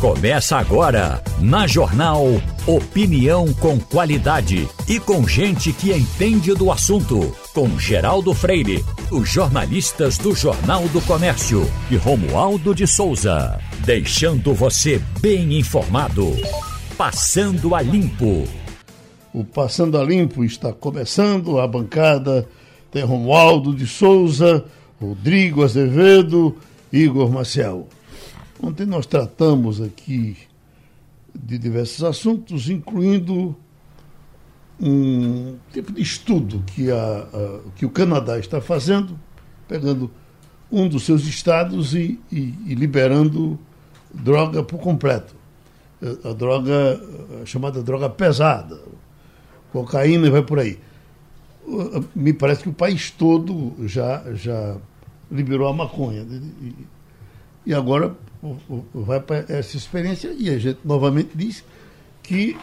Começa agora, na Jornal Opinião com qualidade e com gente que entende do assunto. Com Geraldo Freire, os jornalistas do Jornal do Comércio e Romualdo de Souza. Deixando você bem informado. Passando a Limpo. O Passando a Limpo está começando. A bancada tem Romualdo de Souza, Rodrigo Azevedo, Igor Maciel. Ontem nós tratamos aqui de diversos assuntos, incluindo um tipo de estudo que, a, a, que o Canadá está fazendo, pegando um dos seus estados e, e, e liberando droga por completo. A droga, a chamada droga pesada, cocaína e vai por aí. Me parece que o país todo já, já liberou a maconha. E agora vai para essa experiência e a gente novamente diz que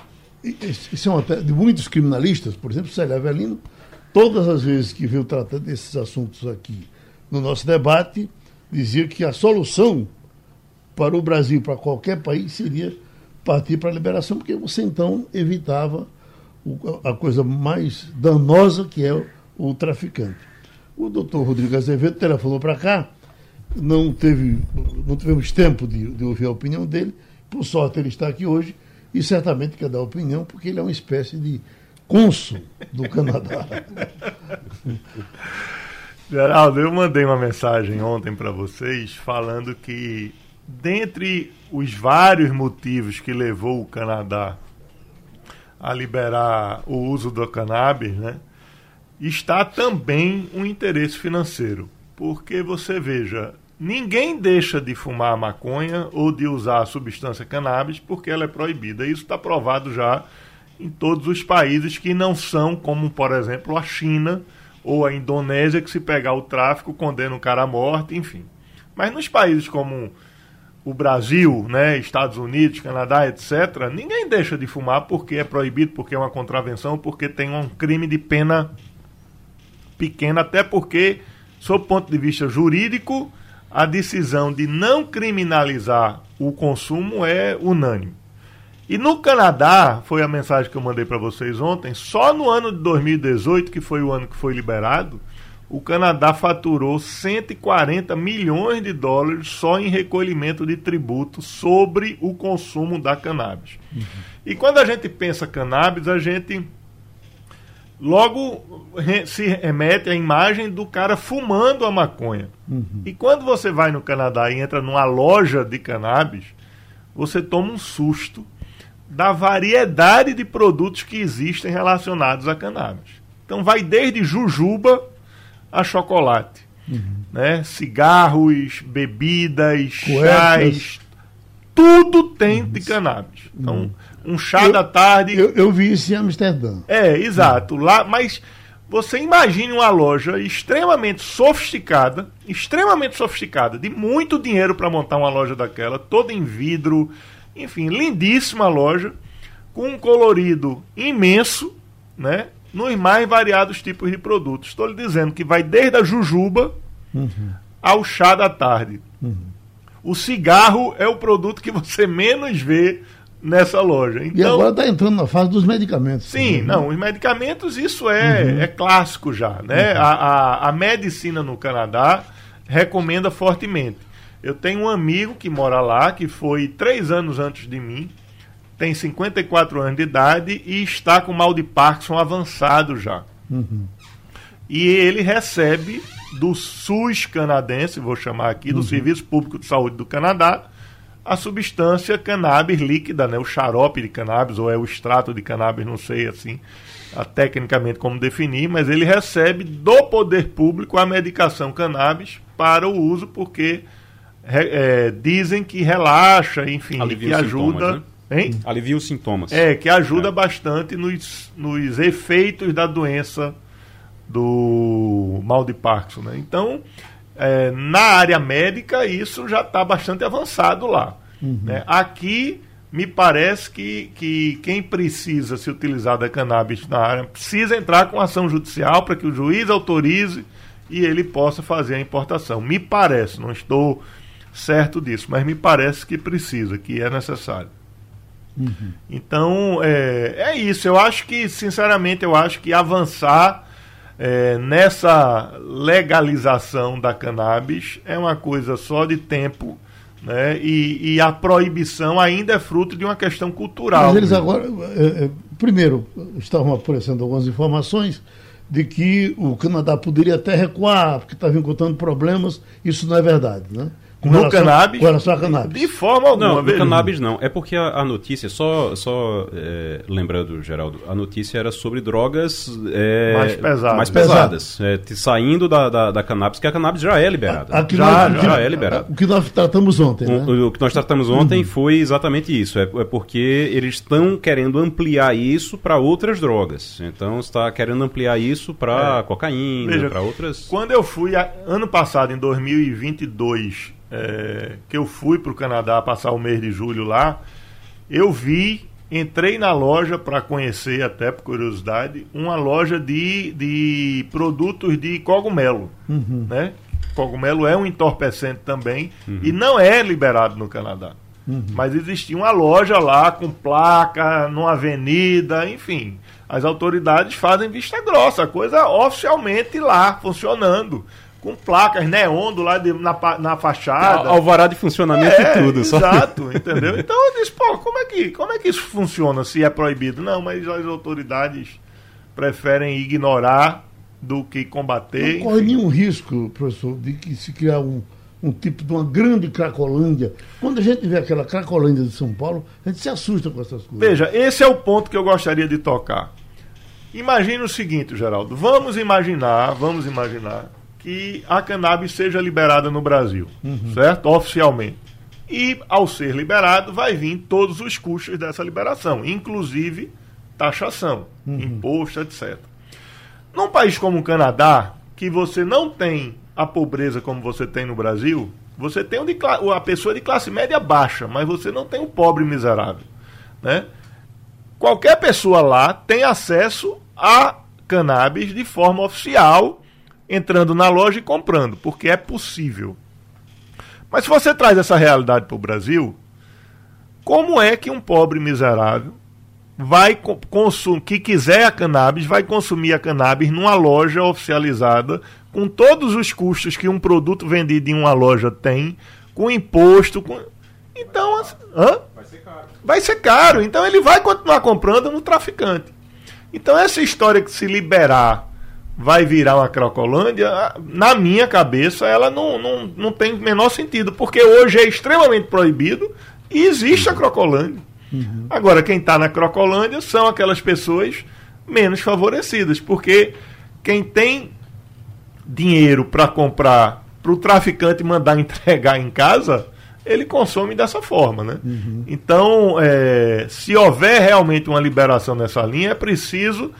isso é uma de muitos criminalistas, por exemplo, Célia Avelino, todas as vezes que veio tratando desses assuntos aqui no nosso debate, dizia que a solução para o Brasil, para qualquer país, seria partir para a liberação, porque você então evitava a coisa mais danosa que é o, traficante. O doutor Rodrigo Azevedo telefonou para cá não, teve, não tivemos tempo de, de ouvir a opinião dele. Por sorte, ele está aqui hoje e certamente quer dar opinião, porque ele é uma espécie de cônsul do Canadá. Geraldo, eu mandei uma mensagem ontem para vocês falando que, dentre os vários motivos que levou o Canadá a liberar o uso do cannabis, né, está também um interesse financeiro. Porque você veja, ninguém deixa de fumar maconha ou de usar a substância cannabis porque ela é proibida. Isso está provado já em todos os países que não são, como por exemplo a China ou a Indonésia, que se pegar o tráfico condena o cara à morte, enfim. Mas nos países como o Brasil, né, Estados Unidos, Canadá, etc., ninguém deixa de fumar porque é proibido, porque é uma contravenção, porque tem um crime de pena pequena, até porque, sob ponto de vista jurídico, a decisão de não criminalizar o consumo é unânime. E no Canadá, foi a mensagem que eu mandei para vocês ontem, só no ano de 2018, que foi o ano que foi liberado, o Canadá faturou 140 milhões de dólares só em recolhimento de tributo sobre o consumo da cannabis. Uhum. E quando a gente pensa cannabis, a gente logo se remete à imagem do cara fumando a maconha. Uhum. E quando você vai no Canadá e entra numa loja de cannabis, você toma um susto da variedade de produtos que existem relacionados a cannabis. Então vai desde jujuba a chocolate, uhum. né? cigarros, bebidas, Cuecas. chás, tudo tem uhum. de cannabis. Então uhum um chá eu, da tarde. Eu, eu, vi isso em Amsterdã. É, exato. Lá, mas você imagine uma loja extremamente sofisticada, extremamente sofisticada, de muito dinheiro para montar uma loja daquela, toda em vidro, enfim, lindíssima loja, com um colorido imenso, né? Nos mais variados tipos de produtos. Estou lhe dizendo que vai desde a jujuba uhum. ao chá da tarde. Uhum. O cigarro é o produto que você menos vê nessa loja. Então, e agora está entrando na fase dos medicamentos. Sim, né? não, os medicamentos isso é, uhum. é clássico já. Né? Uhum. A, a, a, medicina no Canadá recomenda fortemente. Eu tenho um amigo que mora lá, que foi três anos antes de mim, tem 54 anos de idade e está com mal de Parkinson avançado já. Uhum. E ele recebe do SUS canadense, vou chamar aqui, do uhum. Serviço Público de Saúde do Canadá, a substância cannabis líquida, né? o xarope de cannabis, ou é o extrato de cannabis, não sei assim a, tecnicamente como definir, mas ele recebe do poder público a medicação cannabis para o uso, porque é, dizem que relaxa, enfim, Alivia que ajuda. Né? Alivia os sintomas. É, que ajuda é. bastante nos, nos efeitos da doença do mal de Parkinson. Né? Então, é, na área médica, isso já está bastante avançado lá. Uhum. Né? Aqui, me parece que, que quem precisa se utilizar da cannabis na área precisa entrar com ação judicial para que o juiz autorize e ele possa fazer a importação. Me parece, não estou certo disso, mas me parece que precisa, que é necessário. Uhum. Então, é, é isso. Eu acho que, sinceramente, eu acho que avançar é, nessa legalização da cannabis é uma coisa só de tempo. Né? E, e a proibição ainda é fruto de uma questão cultural. Mas eles agora, é, é, primeiro, estavam aparecendo algumas informações de que o Canadá poderia até recuar, porque estava encontrando problemas. Isso não é verdade, né? Com no relação, cannabis? Com relação a cannabis. De forma alguma. Não, no cannabis não. É porque a, a notícia, só, só é, lembrando, Geraldo, a notícia era sobre drogas é, mais pesadas. Mais pesadas é, saindo da, da, da, cannabis, que a cannabis já é liberada. A, a já, nós, já, é liberada. O que nós tratamos ontem, né? O, o que nós tratamos ontem uhum. foi exatamente isso. É, é porque eles estão querendo ampliar isso para outras drogas. Então está querendo ampliar isso para é. cocaína, para outras. Quando eu fui ano passado, em 2022 é, que eu fui para o Canadá passar o mês de julho lá, eu vi, entrei na loja para conhecer, até por curiosidade, uma loja de, de produtos de cogumelo. Uhum. Né? Cogumelo é um entorpecente também uhum. e não é liberado no Canadá. Uhum. Mas existia uma loja lá com placa, numa avenida, enfim. As autoridades fazem vista grossa, a coisa oficialmente lá, funcionando com placas neon do lado de, na, na fachada. Alvará de funcionamento é, e tudo. Exato, só... entendeu? Então eu disse, pô, como é, que, como é que isso funciona se é proibido? Não, mas as autoridades preferem ignorar do que combater. Não corre nenhum risco, professor, de que se criar um, um tipo de uma grande cracolândia. Quando a gente vê aquela cracolândia de São Paulo, a gente se assusta com essas coisas. Veja, esse é o ponto que eu gostaria de tocar. Imagine o seguinte, Geraldo. Vamos imaginar, vamos imaginar que a cannabis seja liberada no Brasil, uhum. certo? Oficialmente. E, ao ser liberado, vai vir todos os custos dessa liberação, inclusive taxação, uhum. imposto, etc. Num país como o Canadá, que você não tem a pobreza como você tem no Brasil, você tem um de, a pessoa de classe média baixa, mas você não tem o pobre miserável. Né? Qualquer pessoa lá tem acesso a cannabis de forma oficial entrando na loja e comprando, porque é possível. Mas se você traz essa realidade para o Brasil, como é que um pobre miserável vai consumir, que quiser a cannabis, vai consumir a cannabis numa loja oficializada, com todos os custos que um produto vendido em uma loja tem, com imposto, com... então, hã? vai ser caro. Vai ser caro, então ele vai continuar comprando no traficante. Então essa história que se liberar vai virar uma Crocolândia, na minha cabeça, ela não, não, não tem o menor sentido, porque hoje é extremamente proibido e existe a Crocolândia. Uhum. Agora, quem está na Crocolândia são aquelas pessoas menos favorecidas, porque quem tem dinheiro para comprar, para o traficante mandar entregar em casa, ele consome dessa forma, né? Uhum. Então, é, se houver realmente uma liberação nessa linha, é preciso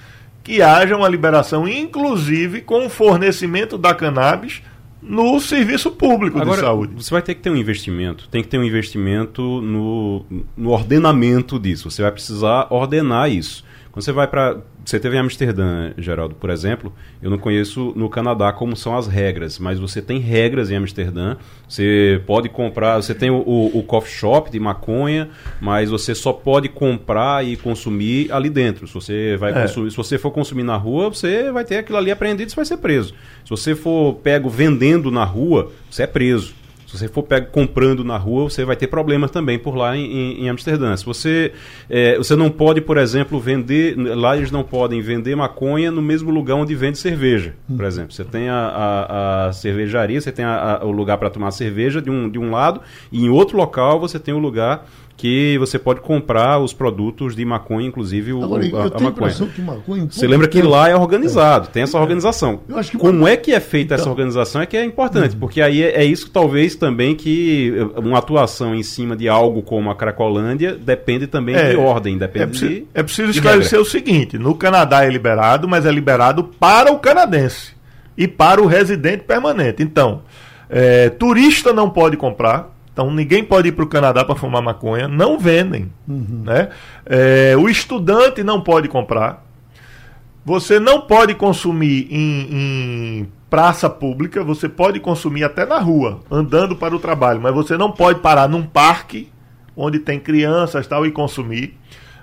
que haja uma liberação, inclusive com o fornecimento da cannabis no serviço público Agora, de saúde. Você vai ter que ter um investimento, tem que ter um investimento no, no ordenamento disso. Você vai precisar ordenar isso. Quando você vai para. Você teve em Amsterdã, Geraldo, por exemplo. Eu não conheço no Canadá como são as regras, mas você tem regras em Amsterdã. Você pode comprar. Você tem o, o, o coffee shop de maconha, mas você só pode comprar e consumir ali dentro. Se você, vai é. consumir, se você for consumir na rua, você vai ter aquilo ali apreendido e vai ser preso. Se você for pego vendendo na rua, você é preso. Se você for pego comprando na rua, você vai ter problemas também por lá em, em Amsterdã. Se você, é, você não pode, por exemplo, vender. Lá eles não podem vender maconha no mesmo lugar onde vende cerveja, por hum. exemplo. Você tem a, a, a cervejaria, você tem a, o lugar para tomar cerveja de um, de um lado, e em outro local você tem o lugar que você pode comprar os produtos de maconha, inclusive o, Agora, a, a maconha. maconha você lembra que lá é organizado, tem essa organização. Como é que é feita então... essa organização é que é importante, uhum. porque aí é, é, isso talvez também que uma atuação em cima de algo como a Cracolândia depende também é, de ordem, depende é preciso, de, é preciso esclarecer o seguinte: no Canadá é liberado, mas é liberado para o canadense e para o residente permanente. Então, é, turista não pode comprar então ninguém pode ir para o Canadá para fumar maconha, não vendem. Uhum. Né? É, o estudante não pode comprar. Você não pode consumir em, em praça pública, você pode consumir até na rua, andando para o trabalho, mas você não pode parar num parque onde tem crianças tal e consumir.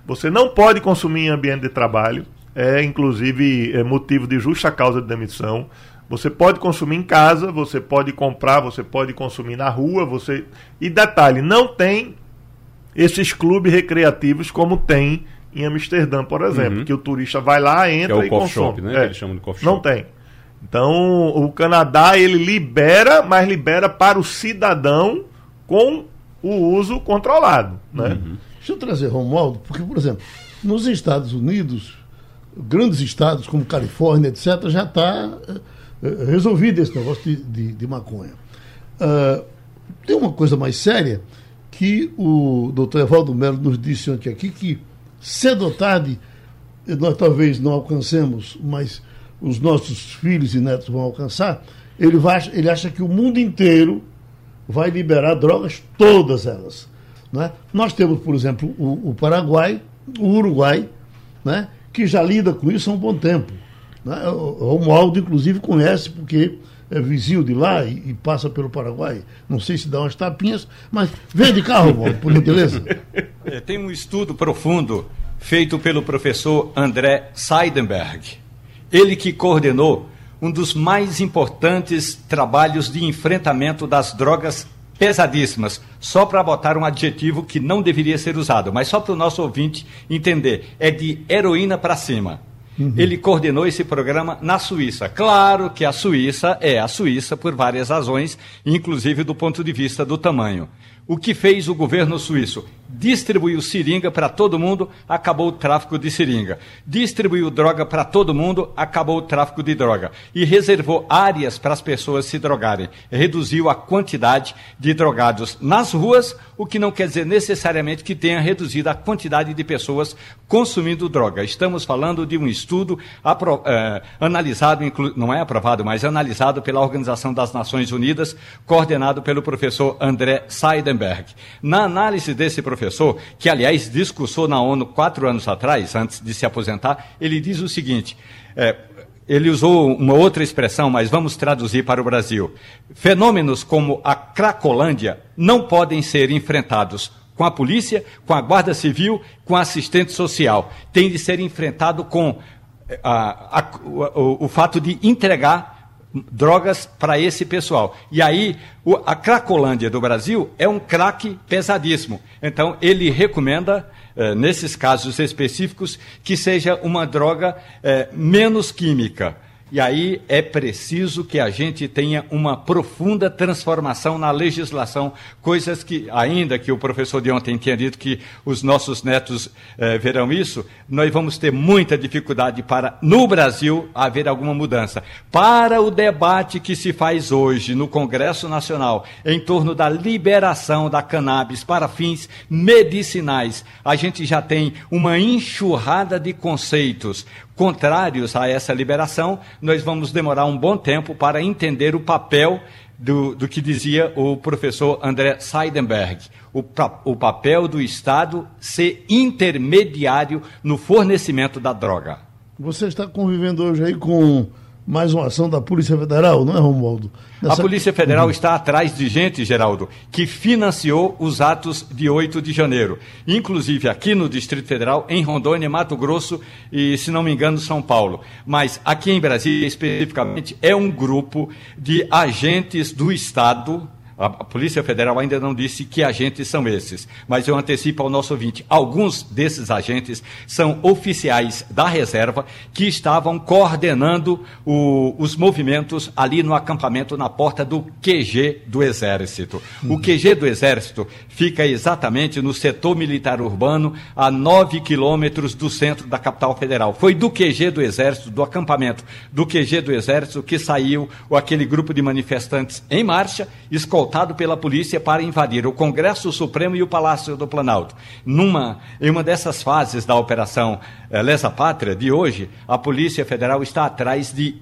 Você não pode consumir em ambiente de trabalho, é inclusive é motivo de justa causa de demissão. Você pode consumir em casa, você pode comprar, você pode consumir na rua, você e detalhe, não tem esses clubes recreativos como tem em Amsterdã, por exemplo, uhum. que o turista vai lá, entra que é o e consome. Shop, né? É, eles chamam de coffee shop. Não tem. Então, o Canadá ele libera, mas libera para o cidadão com o uso controlado, né? Uhum. Deixa eu trazer Romualdo, porque por exemplo, nos Estados Unidos, grandes estados como Califórnia, etc, já está uh, resolvido esse negócio de, de, de maconha. Uh, tem uma coisa mais séria que o doutor Evaldo Melo nos disse ontem aqui, que cedo ou tarde nós talvez não alcancemos, mas os nossos filhos e netos vão alcançar, ele, vai, ele acha que o mundo inteiro vai liberar drogas, todas elas. Né? Nós temos, por exemplo, o, o Paraguai, o Uruguai, né? que já lida com isso há um bom tempo. Né? O Romualdo, inclusive, conhece, porque é vizinho de lá e, e, passa pelo Paraguai. Não sei se dá umas tapinhas, mas vem de carro, Romualdo, por gentileza. É, tem um estudo profundo feito pelo professor André Seidenberg. Ele que coordenou um dos mais importantes trabalhos de enfrentamento das drogas pesadíssimas, só para botar um adjetivo que não deveria ser usado, mas só para o nosso ouvinte entender, é de heroína para cima. Uhum. Ele coordenou esse programa na Suíça. Claro que a Suíça é a Suíça por várias razões, inclusive do ponto de vista do tamanho. O que fez o governo suíço? Distribuiu seringa para todo mundo, acabou o tráfico de seringa. Distribuiu droga para todo mundo, acabou o tráfico de droga. E reservou áreas para as pessoas se drogarem. Reduziu a quantidade de drogados nas ruas, o que não quer dizer necessariamente que tenha reduzido a quantidade de pessoas consumindo droga. Estamos falando de um estudo eh, analisado, não é aprovado, mas analisado pela Organização das Nações Unidas, coordenado pelo professor André Saider na análise desse professor, que aliás discursou na ONU quatro anos atrás, antes de se aposentar, ele diz o seguinte: é, ele usou uma outra expressão, mas vamos traduzir para o Brasil. Fenômenos como a Cracolândia não podem ser enfrentados com a polícia, com a guarda civil, com a assistente social. Tem de ser enfrentado com é, a, a, o, o fato de entregar drogas para esse pessoal. E aí, o, a Cracolândia do Brasil é um crack pesadíssimo. Então, ele recomenda, eh, nesses casos específicos, que seja uma droga eh, menos química. E aí é preciso que a gente tenha uma profunda transformação na legislação, coisas que, ainda que o professor de ontem tenha dito que os nossos netos eh, verão isso, nós vamos ter muita dificuldade para, no Brasil, haver alguma mudança. Para o debate que se faz hoje no Congresso Nacional em torno da liberação da cannabis para fins medicinais, a gente já tem uma enxurrada de conceitos contrários a essa liberação, nós vamos demorar um bom tempo para entender o papel do, do que dizia o professor André Seidenberg, o, o papel do Estado ser intermediário no fornecimento da droga. Você está convivendo hoje aí com mais uma ação da Polícia Federal, não é, Romualdo? Nessa... A Polícia Federal uhum. está atrás de gente, Geraldo, que financiou os atos de 8 de janeiro. Inclusive aqui no Distrito Federal, em Rondônia, Mato Grosso e, se não me engano, São Paulo. Mas aqui em Brasília, especificamente, é um grupo de agentes do Estado a Polícia Federal ainda não disse que agentes são esses, mas eu antecipo ao nosso ouvinte: alguns desses agentes são oficiais da reserva que estavam coordenando o, os movimentos ali no acampamento na porta do QG do Exército. Uhum. O QG do Exército fica exatamente no setor militar urbano, a nove quilômetros do centro da capital federal. Foi do QG do Exército, do acampamento do QG do Exército, que saiu aquele grupo de manifestantes em marcha, escoltado assaltado pela polícia para invadir o Congresso Supremo e o Palácio do Planalto. Numa, em uma dessas fases da Operação eh, Lesa Pátria de hoje, a Polícia Federal está atrás de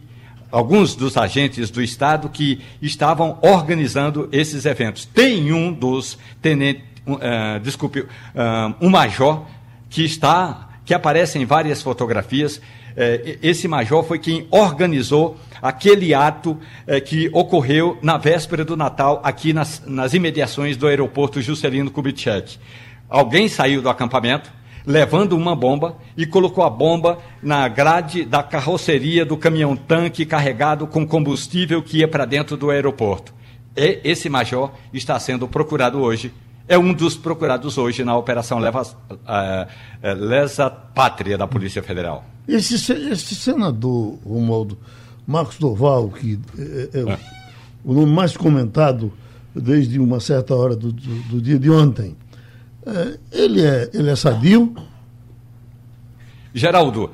alguns dos agentes do Estado que estavam organizando esses eventos. Tem um dos tenentes, uh, desculpe, uh, um major que está, que aparece em várias fotografias, esse major foi quem organizou aquele ato é, que ocorreu na véspera do Natal aqui nas, nas imediações do aeroporto Juscelino Kubitschek. Alguém saiu do acampamento levando uma bomba e colocou a bomba na grade da carroceria do caminhão-tanque carregado com combustível que ia para dentro do aeroporto. E esse major está sendo procurado hoje é um dos procurados hoje na Operação Leva, uh, Lesa Pátria da Polícia Federal. Esse, esse senador, Romualdo, Marcos Doval, que é, é, é. o nome mais comentado desde uma certa hora do, do, do dia de ontem, ele, é, ele é sadio? Geraldo,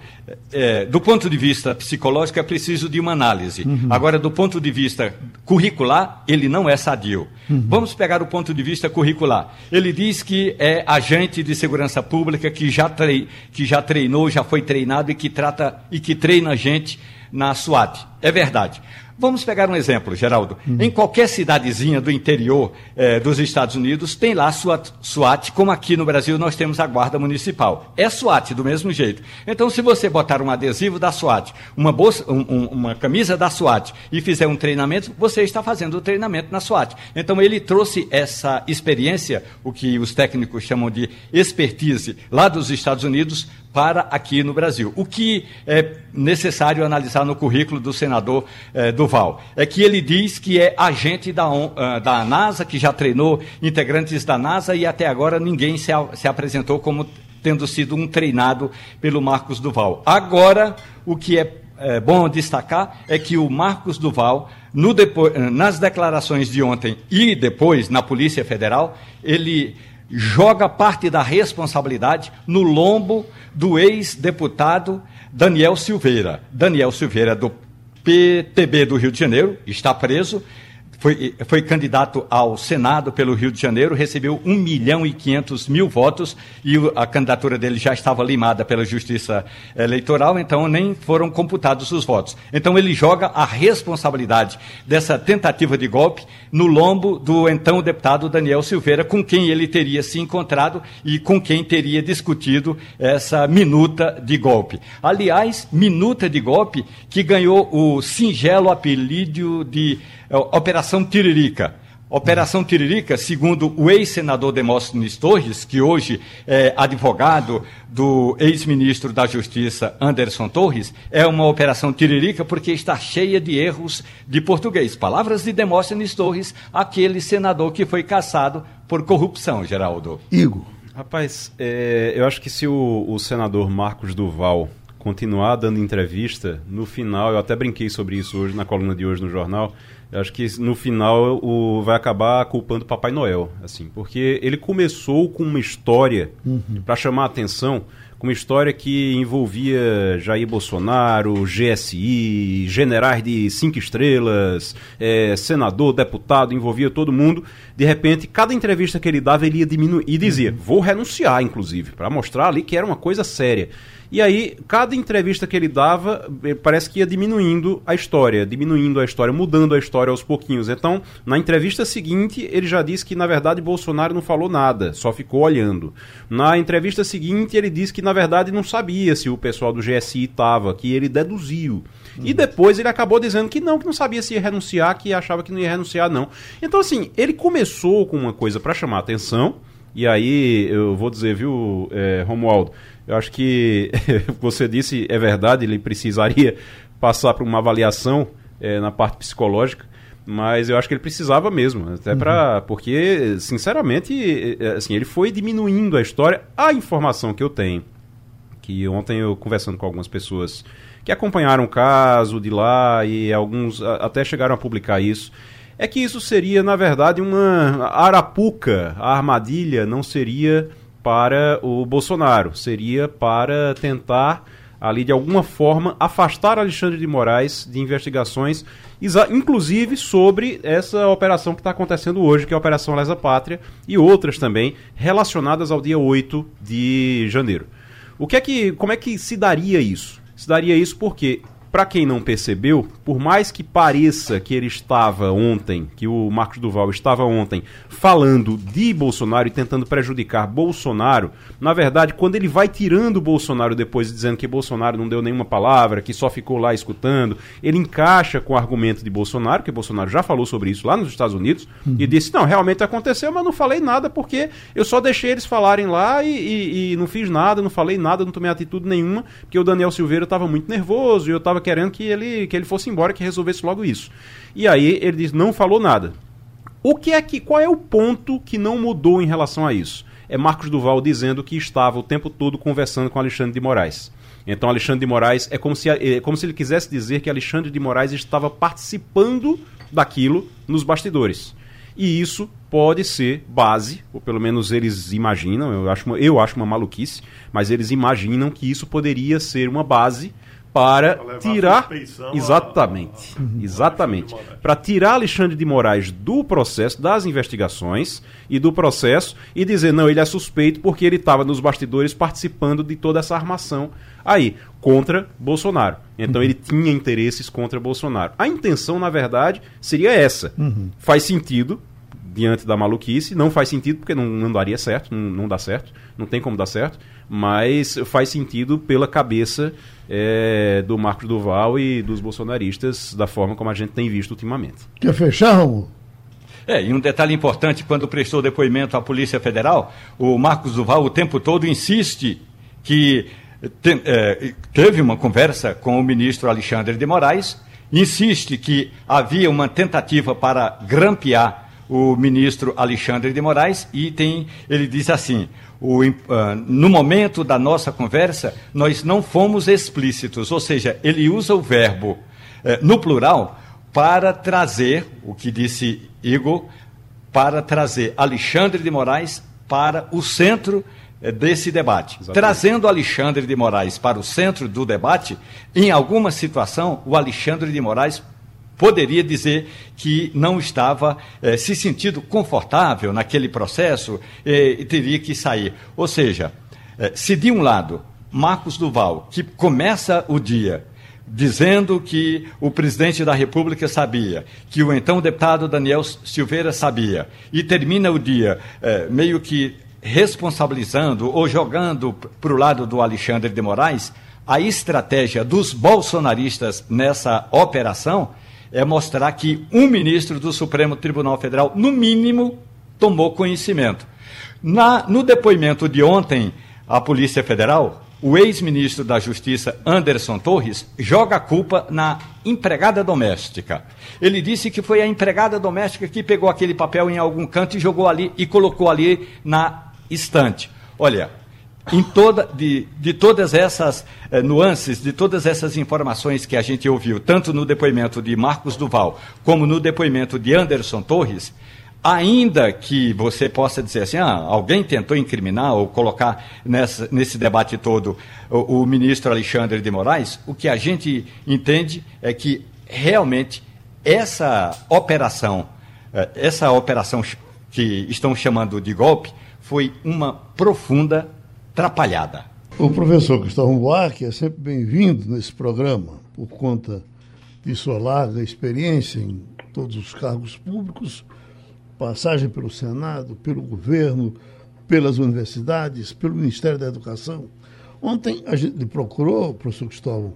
é, do ponto de vista psicológico é preciso de uma análise. Uhum. Agora, do ponto de vista curricular, ele não é sadio. Uhum. Vamos pegar o ponto de vista curricular. Ele diz que é agente de segurança pública que já, trei, que já treinou, já foi treinado e que trata e que treina gente na SWAT. É verdade. Vamos pegar um exemplo, Geraldo. Hum. Em qualquer cidadezinha do interior eh, dos Estados Unidos, tem lá SWAT, SWAT, como aqui no Brasil nós temos a Guarda Municipal. É SWAT, do mesmo jeito. Então, se você botar um adesivo da SWAT, uma, bolsa, um, um, uma camisa da SWAT e fizer um treinamento, você está fazendo o treinamento na SWAT. Então, ele trouxe essa experiência, o que os técnicos chamam de expertise, lá dos Estados Unidos, para aqui no Brasil. O que é necessário analisar no currículo do senador eh, Duval é que ele diz que é agente da, uh, da NASA, que já treinou integrantes da NASA e até agora ninguém se, se apresentou como tendo sido um treinado pelo Marcos Duval. Agora, o que é, é bom destacar é que o Marcos Duval, depo... nas declarações de ontem e depois na Polícia Federal, ele joga parte da responsabilidade no lombo do ex-deputado Daniel Silveira. Daniel Silveira, do PTB do Rio de Janeiro, está preso foi, foi candidato ao Senado pelo Rio de Janeiro, recebeu 1 milhão e 500 mil votos e a candidatura dele já estava limada pela Justiça Eleitoral, então nem foram computados os votos. Então ele joga a responsabilidade dessa tentativa de golpe no lombo do então deputado Daniel Silveira, com quem ele teria se encontrado e com quem teria discutido essa minuta de golpe. Aliás, minuta de golpe que ganhou o singelo apelido de Operação Tiririca. Operação Tiririca, segundo o ex-senador Demóstenes Torres, que hoje é advogado do ex-ministro da Justiça Anderson Torres, é uma operação Tiririca porque está cheia de erros de português. Palavras de Demóstenes Torres, aquele senador que foi caçado por corrupção, Geraldo. Igor. Rapaz, é, eu acho que se o, o senador Marcos Duval continuar dando entrevista, no final, eu até brinquei sobre isso hoje na coluna de hoje no jornal, acho que no final o vai acabar culpando o Papai Noel, assim, porque ele começou com uma história uhum. para chamar a atenção, com uma história que envolvia Jair Bolsonaro, GSI, generais de cinco estrelas, é, senador, deputado, envolvia todo mundo. De repente, cada entrevista que ele dava, ele ia diminuir e dizia: uhum. vou renunciar, inclusive, para mostrar ali que era uma coisa séria. E aí, cada entrevista que ele dava, eh, parece que ia diminuindo a história, diminuindo a história, mudando a história aos pouquinhos. Então, na entrevista seguinte, ele já disse que, na verdade, Bolsonaro não falou nada, só ficou olhando. Na entrevista seguinte, ele disse que, na verdade, não sabia se o pessoal do GSI estava, que ele deduziu. E depois ele acabou dizendo que não, que não sabia se ia renunciar, que achava que não ia renunciar, não. Então, assim, ele começou com uma coisa para chamar atenção, e aí eu vou dizer, viu, é, Romualdo, eu acho que você disse, é verdade, ele precisaria passar por uma avaliação é, na parte psicológica, mas eu acho que ele precisava mesmo, até uhum. para porque sinceramente, assim, ele foi diminuindo a história. A informação que eu tenho, que ontem eu conversando com algumas pessoas que acompanharam o caso de lá e alguns até chegaram a publicar isso, é que isso seria na verdade uma arapuca, a armadilha não seria para o Bolsonaro, seria para tentar ali de alguma forma afastar Alexandre de Moraes de investigações, inclusive sobre essa operação que está acontecendo hoje, que é a Operação Lesa Pátria, e outras também relacionadas ao dia 8 de janeiro. O que é que, como é que se daria isso? Se daria isso porque para quem não percebeu, por mais que pareça que ele estava ontem, que o Marcos Duval estava ontem falando de Bolsonaro e tentando prejudicar Bolsonaro, na verdade, quando ele vai tirando o Bolsonaro depois dizendo que Bolsonaro não deu nenhuma palavra, que só ficou lá escutando, ele encaixa com o argumento de Bolsonaro, que Bolsonaro já falou sobre isso lá nos Estados Unidos, uhum. e disse: não, realmente aconteceu, mas não falei nada porque eu só deixei eles falarem lá e, e, e não fiz nada, não falei nada, não tomei atitude nenhuma, porque o Daniel Silveira estava muito nervoso e eu estava querendo que ele, que ele fosse embora, que resolvesse logo isso. E aí ele diz, não falou nada. O que é que, qual é o ponto que não mudou em relação a isso? É Marcos Duval dizendo que estava o tempo todo conversando com Alexandre de Moraes. Então Alexandre de Moraes é como se, é como se ele quisesse dizer que Alexandre de Moraes estava participando daquilo nos bastidores. E isso pode ser base, ou pelo menos eles imaginam, eu acho, uma, eu acho uma maluquice, mas eles imaginam que isso poderia ser uma base para tirar exatamente, a, exatamente, para tirar Alexandre de Moraes do processo das investigações e do processo e dizer não, ele é suspeito porque ele estava nos bastidores participando de toda essa armação aí contra Bolsonaro. Então uhum. ele tinha interesses contra Bolsonaro. A intenção, na verdade, seria essa. Uhum. Faz sentido diante da maluquice, não faz sentido porque não, não daria certo, não, não dá certo, não tem como dar certo, mas faz sentido pela cabeça é, do Marcos Duval e dos bolsonaristas, da forma como a gente tem visto ultimamente. Quer fechar, Romulo? É, e um detalhe importante, quando prestou depoimento à Polícia Federal, o Marcos Duval o tempo todo insiste que te, é, teve uma conversa com o ministro Alexandre de Moraes, insiste que havia uma tentativa para grampear o ministro Alexandre de Moraes e tem, ele diz assim: o, uh, no momento da nossa conversa, nós não fomos explícitos, ou seja, ele usa o verbo uh, no plural para trazer, o que disse Igor, para trazer Alexandre de Moraes para o centro uh, desse debate. Exatamente. Trazendo Alexandre de Moraes para o centro do debate, em alguma situação, o Alexandre de Moraes poderia dizer que não estava eh, se sentindo confortável naquele processo eh, e teria que sair. Ou seja, eh, se de um lado Marcos Duval, que começa o dia dizendo que o presidente da República sabia, que o então deputado Daniel Silveira sabia, e termina o dia meio que responsabilizando ou jogando para o lado do Alexandre de Moraes, a estratégia dos bolsonaristas nessa operação é mostrar que um ministro do Supremo Tribunal Federal, no mínimo, tomou conhecimento. Na, no depoimento de ontem à Polícia Federal, o ex-ministro da Justiça, Anderson Torres, joga a culpa na empregada doméstica. Ele disse que foi a empregada doméstica que pegou aquele papel em algum canto e jogou ali e colocou ali na estante. Olha, em toda, de, de todas essas eh, nuances, de todas essas informações que a gente ouviu, tanto no depoimento de Marcos Duval, como no depoimento de Anderson Torres, ainda que você possa dizer assim, ah, alguém tentou incriminar ou colocar nessa, nesse debate todo o, o ministro Alexandre de Moraes, o que a gente entende é que realmente essa operação, eh, essa operação que estão chamando de golpe, foi uma profunda atrapalhada. O professor Gustavo Buarque é sempre bem-vindo nesse programa, por conta de sua larga experiência em todos os cargos públicos, passagem pelo Senado, pelo governo, pelas universidades, pelo Ministério da Educação. Ontem a gente procurou, professor Cristóvão,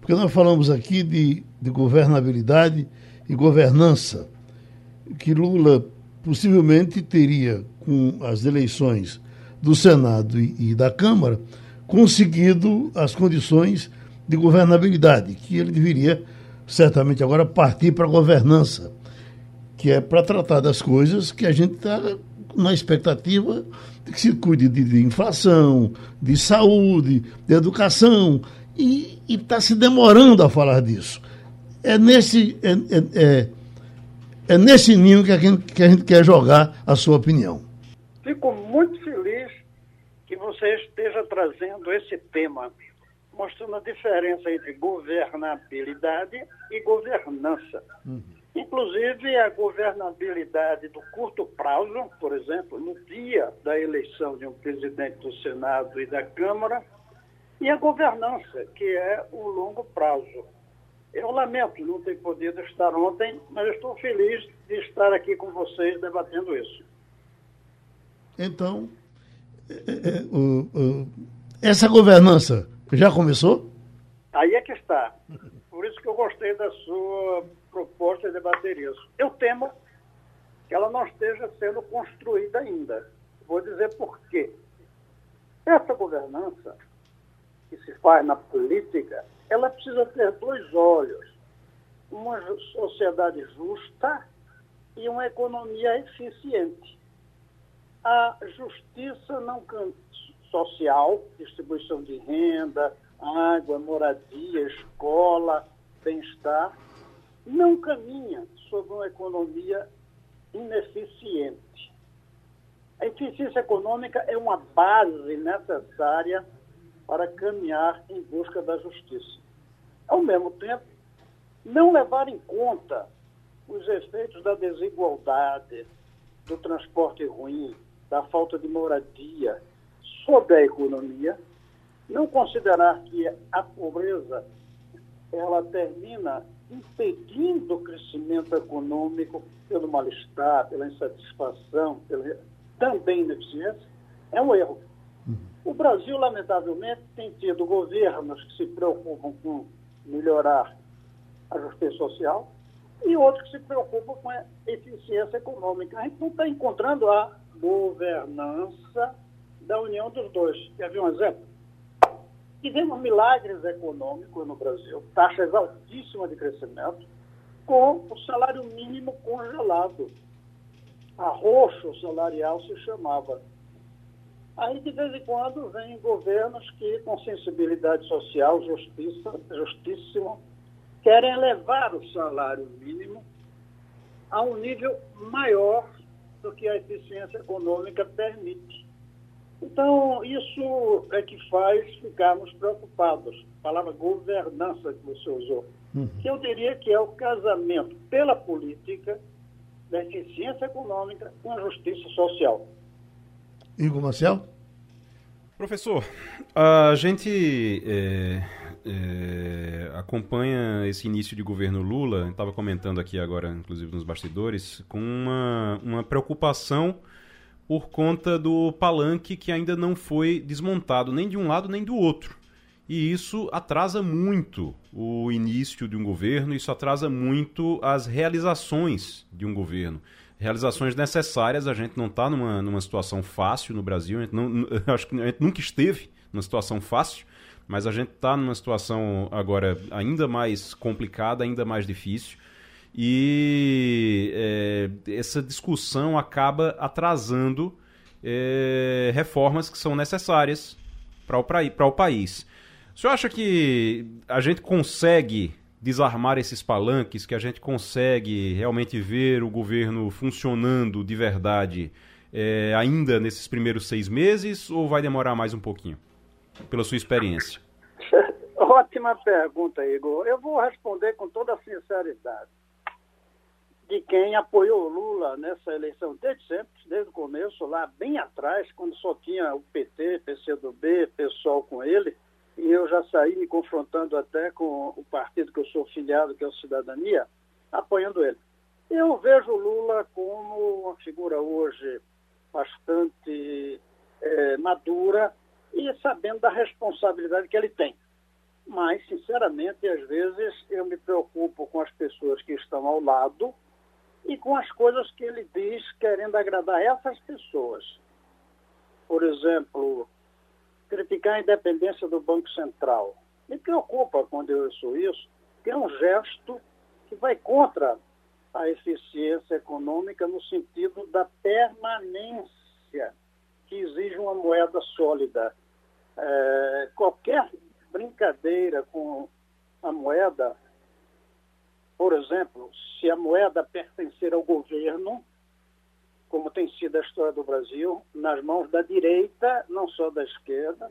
porque nós falamos aqui de, de governabilidade e governança, que Lula possivelmente teria, com as eleições do Senado e, e da Câmara conseguido as condições de governabilidade, que ele deveria certamente agora partir para a governança, que é para tratar das coisas que a gente está na expectativa de que se cuide de, de inflação, de saúde, de educação, e está se demorando a falar disso. É nesse, é, é, é, é nesse ninho que a, gente, que a gente quer jogar a sua opinião. Fico muito você esteja trazendo esse tema, mostrando a diferença entre governabilidade e governança. Uhum. Inclusive, a governabilidade do curto prazo, por exemplo, no dia da eleição de um presidente do Senado e da Câmara, e a governança, que é o longo prazo. Eu lamento não ter podido estar ontem, mas estou feliz de estar aqui com vocês debatendo isso. Então, essa governança já começou? Aí é que está. Por isso que eu gostei da sua proposta de debater isso. Eu temo que ela não esteja sendo construída ainda. Vou dizer por quê. Essa governança que se faz na política, ela precisa ter dois olhos. Uma sociedade justa e uma economia eficiente. A justiça não social, distribuição de renda, água, moradia, escola, bem-estar, não caminha sobre uma economia ineficiente. A eficiência econômica é uma base necessária para caminhar em busca da justiça. Ao mesmo tempo, não levar em conta os efeitos da desigualdade, do transporte ruim, da falta de moradia sobre a economia, não considerar que a pobreza ela termina impedindo o crescimento econômico pelo mal-estar, pela insatisfação, pela também ineficiência, é um erro. O Brasil, lamentavelmente, tem tido governos que se preocupam com melhorar a justiça social e outros que se preocupam com a eficiência econômica. A gente não está encontrando a governança da união dos dois. Quer ver um exemplo? Tivemos milagres econômicos no Brasil, taxas altíssimas de crescimento, com o salário mínimo congelado. Arroxo salarial se chamava. Aí, de vez em quando, vem governos que, com sensibilidade social, justiça, justíssima, querem elevar o salário mínimo a um nível maior do que a eficiência econômica permite. Então, isso é que faz ficarmos preocupados. A palavra governança que você usou. Uhum. Que eu diria que é o casamento pela política da eficiência econômica com a justiça social. Igor Marcel? Professor, a gente é, é, acompanha esse início de governo Lula, estava comentando aqui agora, inclusive nos bastidores, com uma, uma preocupação por conta do palanque que ainda não foi desmontado nem de um lado nem do outro. E isso atrasa muito o início de um governo, isso atrasa muito as realizações de um governo. Realizações necessárias, a gente não está numa, numa situação fácil no Brasil, a gente não, acho que a gente nunca esteve numa situação fácil, mas a gente está numa situação agora ainda mais complicada, ainda mais difícil. E é, essa discussão acaba atrasando é, reformas que são necessárias para o, o país. O senhor acha que a gente consegue desarmar esses palanques, que a gente consegue realmente ver o governo funcionando de verdade é, ainda nesses primeiros seis meses ou vai demorar mais um pouquinho? Pela sua experiência. Ótima pergunta, Igor. Eu vou responder com toda a sinceridade. De quem apoiou Lula nessa eleição desde sempre, desde o começo, lá bem atrás, quando só tinha o PT, PCdoB, pessoal com ele, e eu já saí me confrontando até com o partido que eu sou filiado, que é o Cidadania, apoiando ele. Eu vejo Lula como uma figura hoje bastante é, madura e sabendo da responsabilidade que ele tem. Mas, sinceramente, às vezes eu me preocupo com as pessoas que estão ao lado e com as coisas que ele diz querendo agradar essas pessoas. Por exemplo, criticar a independência do Banco Central. Me preocupa quando eu ouço isso, que é um gesto que vai contra a eficiência econômica no sentido da permanência que exige uma moeda sólida. É, qualquer brincadeira com a moeda, por exemplo, se a moeda pertencer ao governo, como tem sido a história do Brasil, nas mãos da direita, não só da esquerda,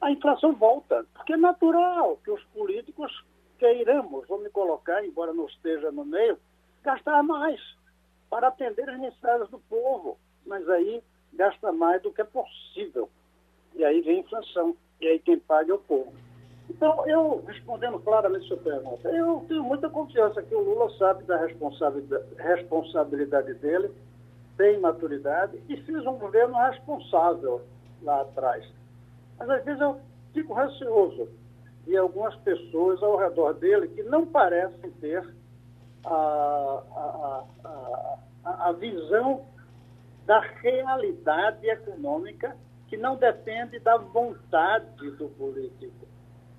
a inflação volta. Porque é natural que os políticos queiramos, vou me colocar, embora não esteja no meio, gastar mais para atender as necessidades do povo. Mas aí gasta mais do que é possível. E aí vem a inflação. E aí quem paga é o povo. Então, eu, respondendo claramente a sua pergunta, eu tenho muita confiança que o Lula sabe da responsabilidade, responsabilidade dele, tem maturidade e fez um governo responsável lá atrás. Mas às vezes eu fico receoso de algumas pessoas ao redor dele que não parecem ter a, a, a, a visão da realidade econômica que não depende da vontade do político.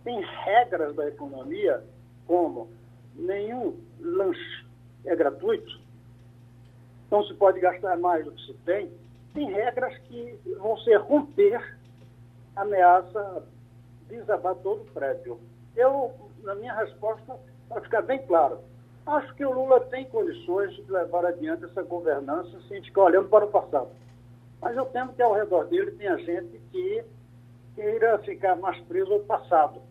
Tem regras da economia, como nenhum lanche é gratuito, não se pode gastar mais do que se tem. Tem regras que vão ser romper, ameaça desabar todo o prédio. Eu, na minha resposta, para ficar bem claro, acho que o Lula tem condições de levar adiante essa governança sem ficar olhando para o passado. Mas eu temo que ao redor dele tenha gente que queira ficar mais preso ao passado.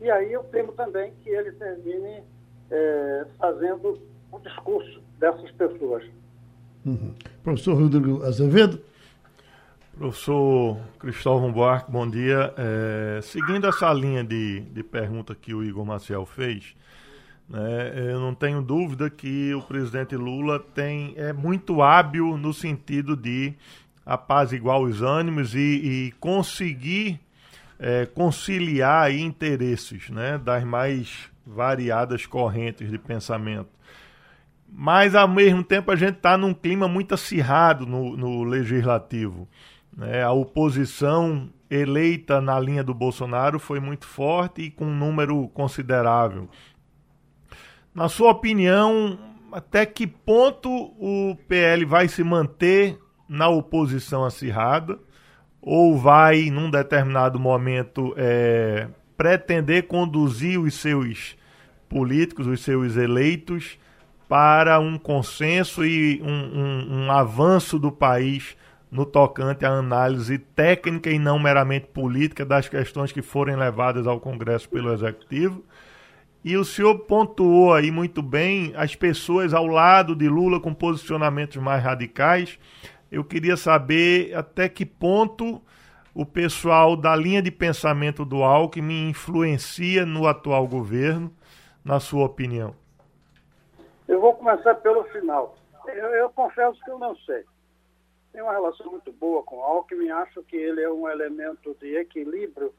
E aí eu temo também que ele termine é, fazendo o discurso dessas pessoas. Uhum. Professor Rodrigo Azevedo. Professor Cristóvão Buarque, bom dia. É, seguindo essa linha de, de pergunta que o Igor Maciel fez, né, eu não tenho dúvida que o presidente Lula tem, é muito hábil no sentido de apaziguar os ânimos e, e conseguir é, conciliar interesses né, das mais variadas correntes de pensamento. Mas, ao mesmo tempo, a gente está num clima muito acirrado no, no legislativo. Né? A oposição eleita na linha do Bolsonaro foi muito forte e com um número considerável. Na sua opinião, até que ponto o PL vai se manter na oposição acirrada ou vai, num determinado momento, é, pretender conduzir os seus políticos, os seus eleitos, para um consenso e um, um, um avanço do país no tocante à análise técnica e não meramente política das questões que forem levadas ao Congresso pelo Executivo. E o senhor pontuou aí muito bem as pessoas ao lado de Lula com posicionamentos mais radicais. Eu queria saber até que ponto o pessoal da linha de pensamento do Alckmin influencia no atual governo, na sua opinião? Eu vou começar pelo final. Eu, eu confesso que eu não sei. Tenho uma relação muito boa com o Alckmin, acho que ele é um elemento de equilíbrio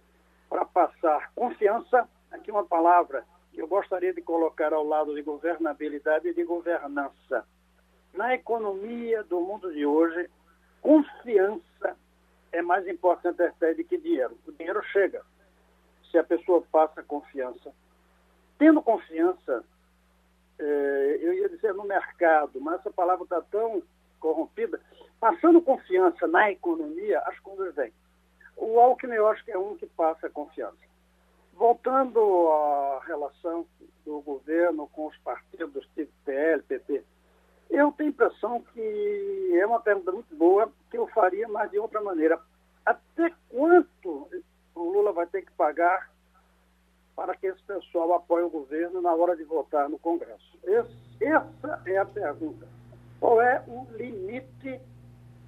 para passar confiança. Aqui uma palavra eu gostaria de colocar ao lado de governabilidade e de governança na economia do mundo de hoje, confiança é mais importante até do que dinheiro. O dinheiro chega se a pessoa passa confiança. Tendo confiança, é, eu ia dizer no mercado, mas essa palavra está tão corrompida. Passando confiança na economia, as coisas vêm. O Alckmin, eu acho que é um que passa confiança. Voltando à relação do governo com os partidos tipo PL, PP, eu tenho a impressão que é uma pergunta muito boa, que eu faria, mas de outra maneira. Até quanto o Lula vai ter que pagar para que esse pessoal apoie o governo na hora de votar no Congresso? Esse, essa é a pergunta. Qual é o limite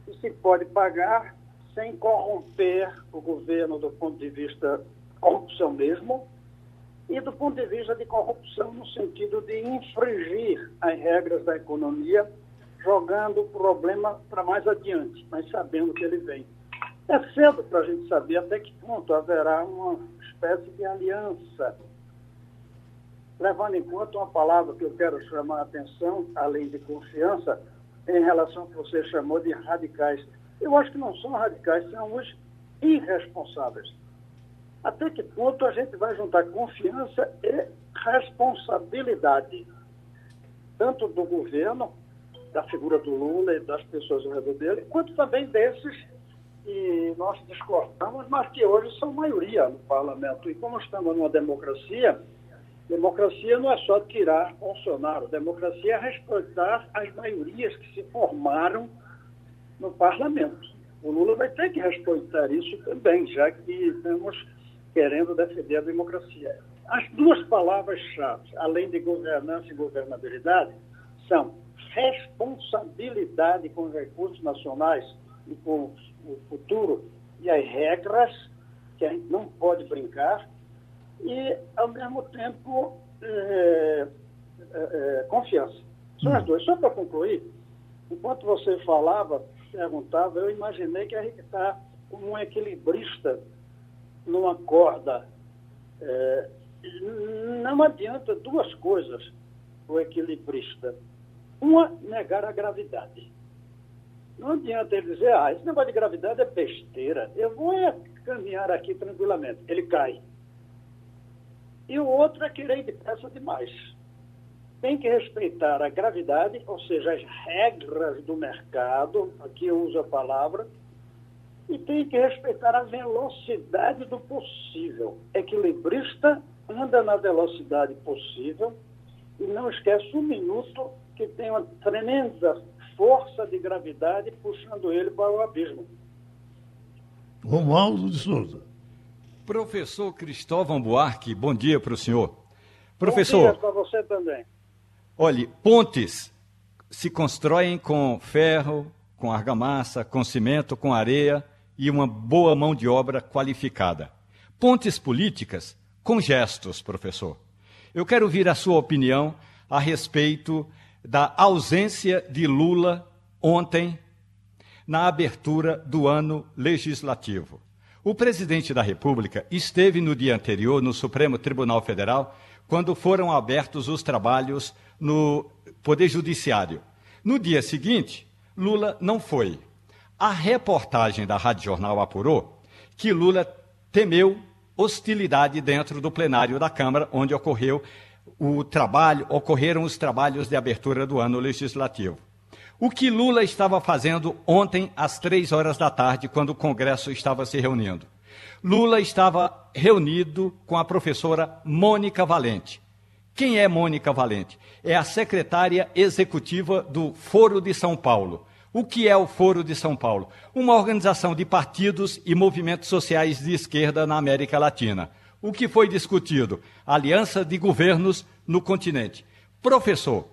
que se pode pagar sem corromper o governo do ponto de vista corrupção mesmo, e do ponto de vista de corrupção no sentido de infringir as regras da economia, jogando o problema para mais adiante, mas sabendo que ele vem. É cedo para a gente saber até que ponto haverá uma espécie de aliança, levando em conta uma palavra que eu quero chamar a atenção, além de confiança, em relação ao que você chamou de radicais. Eu acho que não são radicais, são os irresponsáveis até que ponto a gente vai juntar confiança e responsabilidade, tanto do governo, da figura do Lula e das pessoas ao redor dele, quanto também desses que nós discordamos, mas que hoje são maioria no parlamento. E como estamos numa democracia, democracia não é só tirar Bolsonaro, democracia é respeitar as maiorias que se formaram no parlamento. O Lula vai ter que respeitar isso também, já que temos querendo defender a democracia. As duas palavras-chave, além de governança e governabilidade, são responsabilidade com os recursos nacionais e com o futuro e as regras que a gente não pode brincar e, ao mesmo tempo, é, é, é confiança. São as hum. duas. Só para concluir, enquanto você falava, perguntava, eu imaginei que a gente está como um equilibrista numa corda. É, não adianta duas coisas o equilibrista. Uma, negar a gravidade. Não adianta ele dizer, ah, esse negócio de gravidade é besteira, eu vou é caminhar aqui tranquilamente. Ele cai. E o outro é querer depressa demais. Tem que respeitar a gravidade, ou seja, as regras do mercado, aqui eu uso a palavra, e tem que respeitar a velocidade do possível. Equilibrista anda na velocidade possível e não esquece um minuto que tem uma tremenda força de gravidade puxando ele para o abismo. Romualdo de Souza. Professor Cristóvão Buarque, bom dia para o senhor. Professor. Bom dia para você também. Olhe, pontes se constroem com ferro, com argamassa, com cimento, com areia e uma boa mão de obra qualificada. Pontes políticas com gestos, professor. Eu quero ouvir a sua opinião a respeito da ausência de Lula ontem na abertura do ano legislativo. O presidente da República esteve no dia anterior no Supremo Tribunal Federal quando foram abertos os trabalhos no Poder Judiciário. No dia seguinte, Lula não foi. A reportagem da Rádio Jornal apurou que Lula temeu hostilidade dentro do plenário da Câmara, onde ocorreu o trabalho, ocorreram os trabalhos de abertura do ano legislativo. O que Lula estava fazendo ontem às três horas da tarde, quando o Congresso estava se reunindo? Lula estava reunido com a professora Mônica Valente. Quem é Mônica Valente? É a secretária executiva do Foro de São Paulo. O que é o Foro de São Paulo? Uma organização de partidos e movimentos sociais de esquerda na América Latina. O que foi discutido? Aliança de governos no continente. Professor,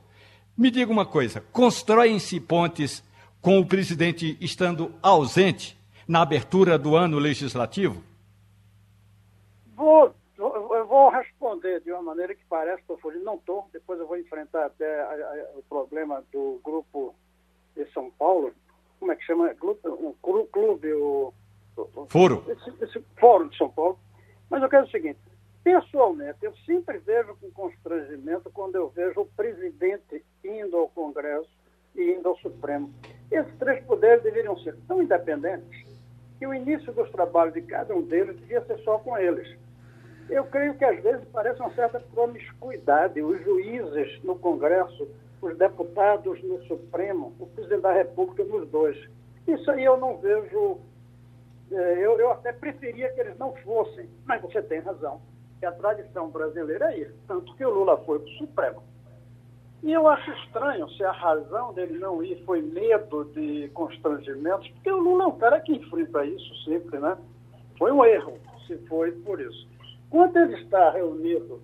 me diga uma coisa: constroem-se pontes com o presidente estando ausente na abertura do ano legislativo? Vou, eu vou responder de uma maneira que parece que eu. Não estou, depois eu vou enfrentar até a, a, o problema do grupo de São Paulo, como é que chama? O clube, o, Foro. Esse, esse fórum de São Paulo. Mas eu quero o seguinte, pessoalmente, eu sempre vejo com constrangimento quando eu vejo o presidente indo ao Congresso e indo ao Supremo. Esses três poderes deveriam ser tão independentes que o início dos trabalhos de cada um deles devia ser só com eles. Eu creio que às vezes parece uma certa promiscuidade. Os juízes no Congresso os deputados no Supremo, o presidente da República nos dois. Isso aí eu não vejo. É, eu, eu até preferia que eles não fossem, mas você tem razão. Que a tradição brasileira é isso. Tanto que o Lula foi para o Supremo. E eu acho estranho se a razão dele não ir foi medo de constrangimentos, porque o Lula é um cara que enfrenta isso sempre, né? Foi um erro, se foi por isso. Quando ele está reunido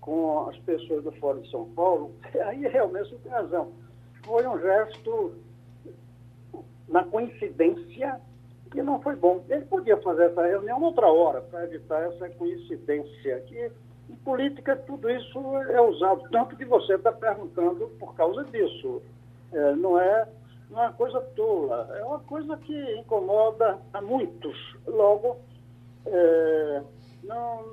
com as pessoas do Fórum de São Paulo, aí realmente tem razão. Foi um gesto na coincidência que não foi bom. Ele podia fazer essa reunião outra hora para evitar essa coincidência. Que em política tudo isso é usado, tanto que você está perguntando por causa disso. É, não, é, não é uma coisa tola, é uma coisa que incomoda a muitos. Logo, é, não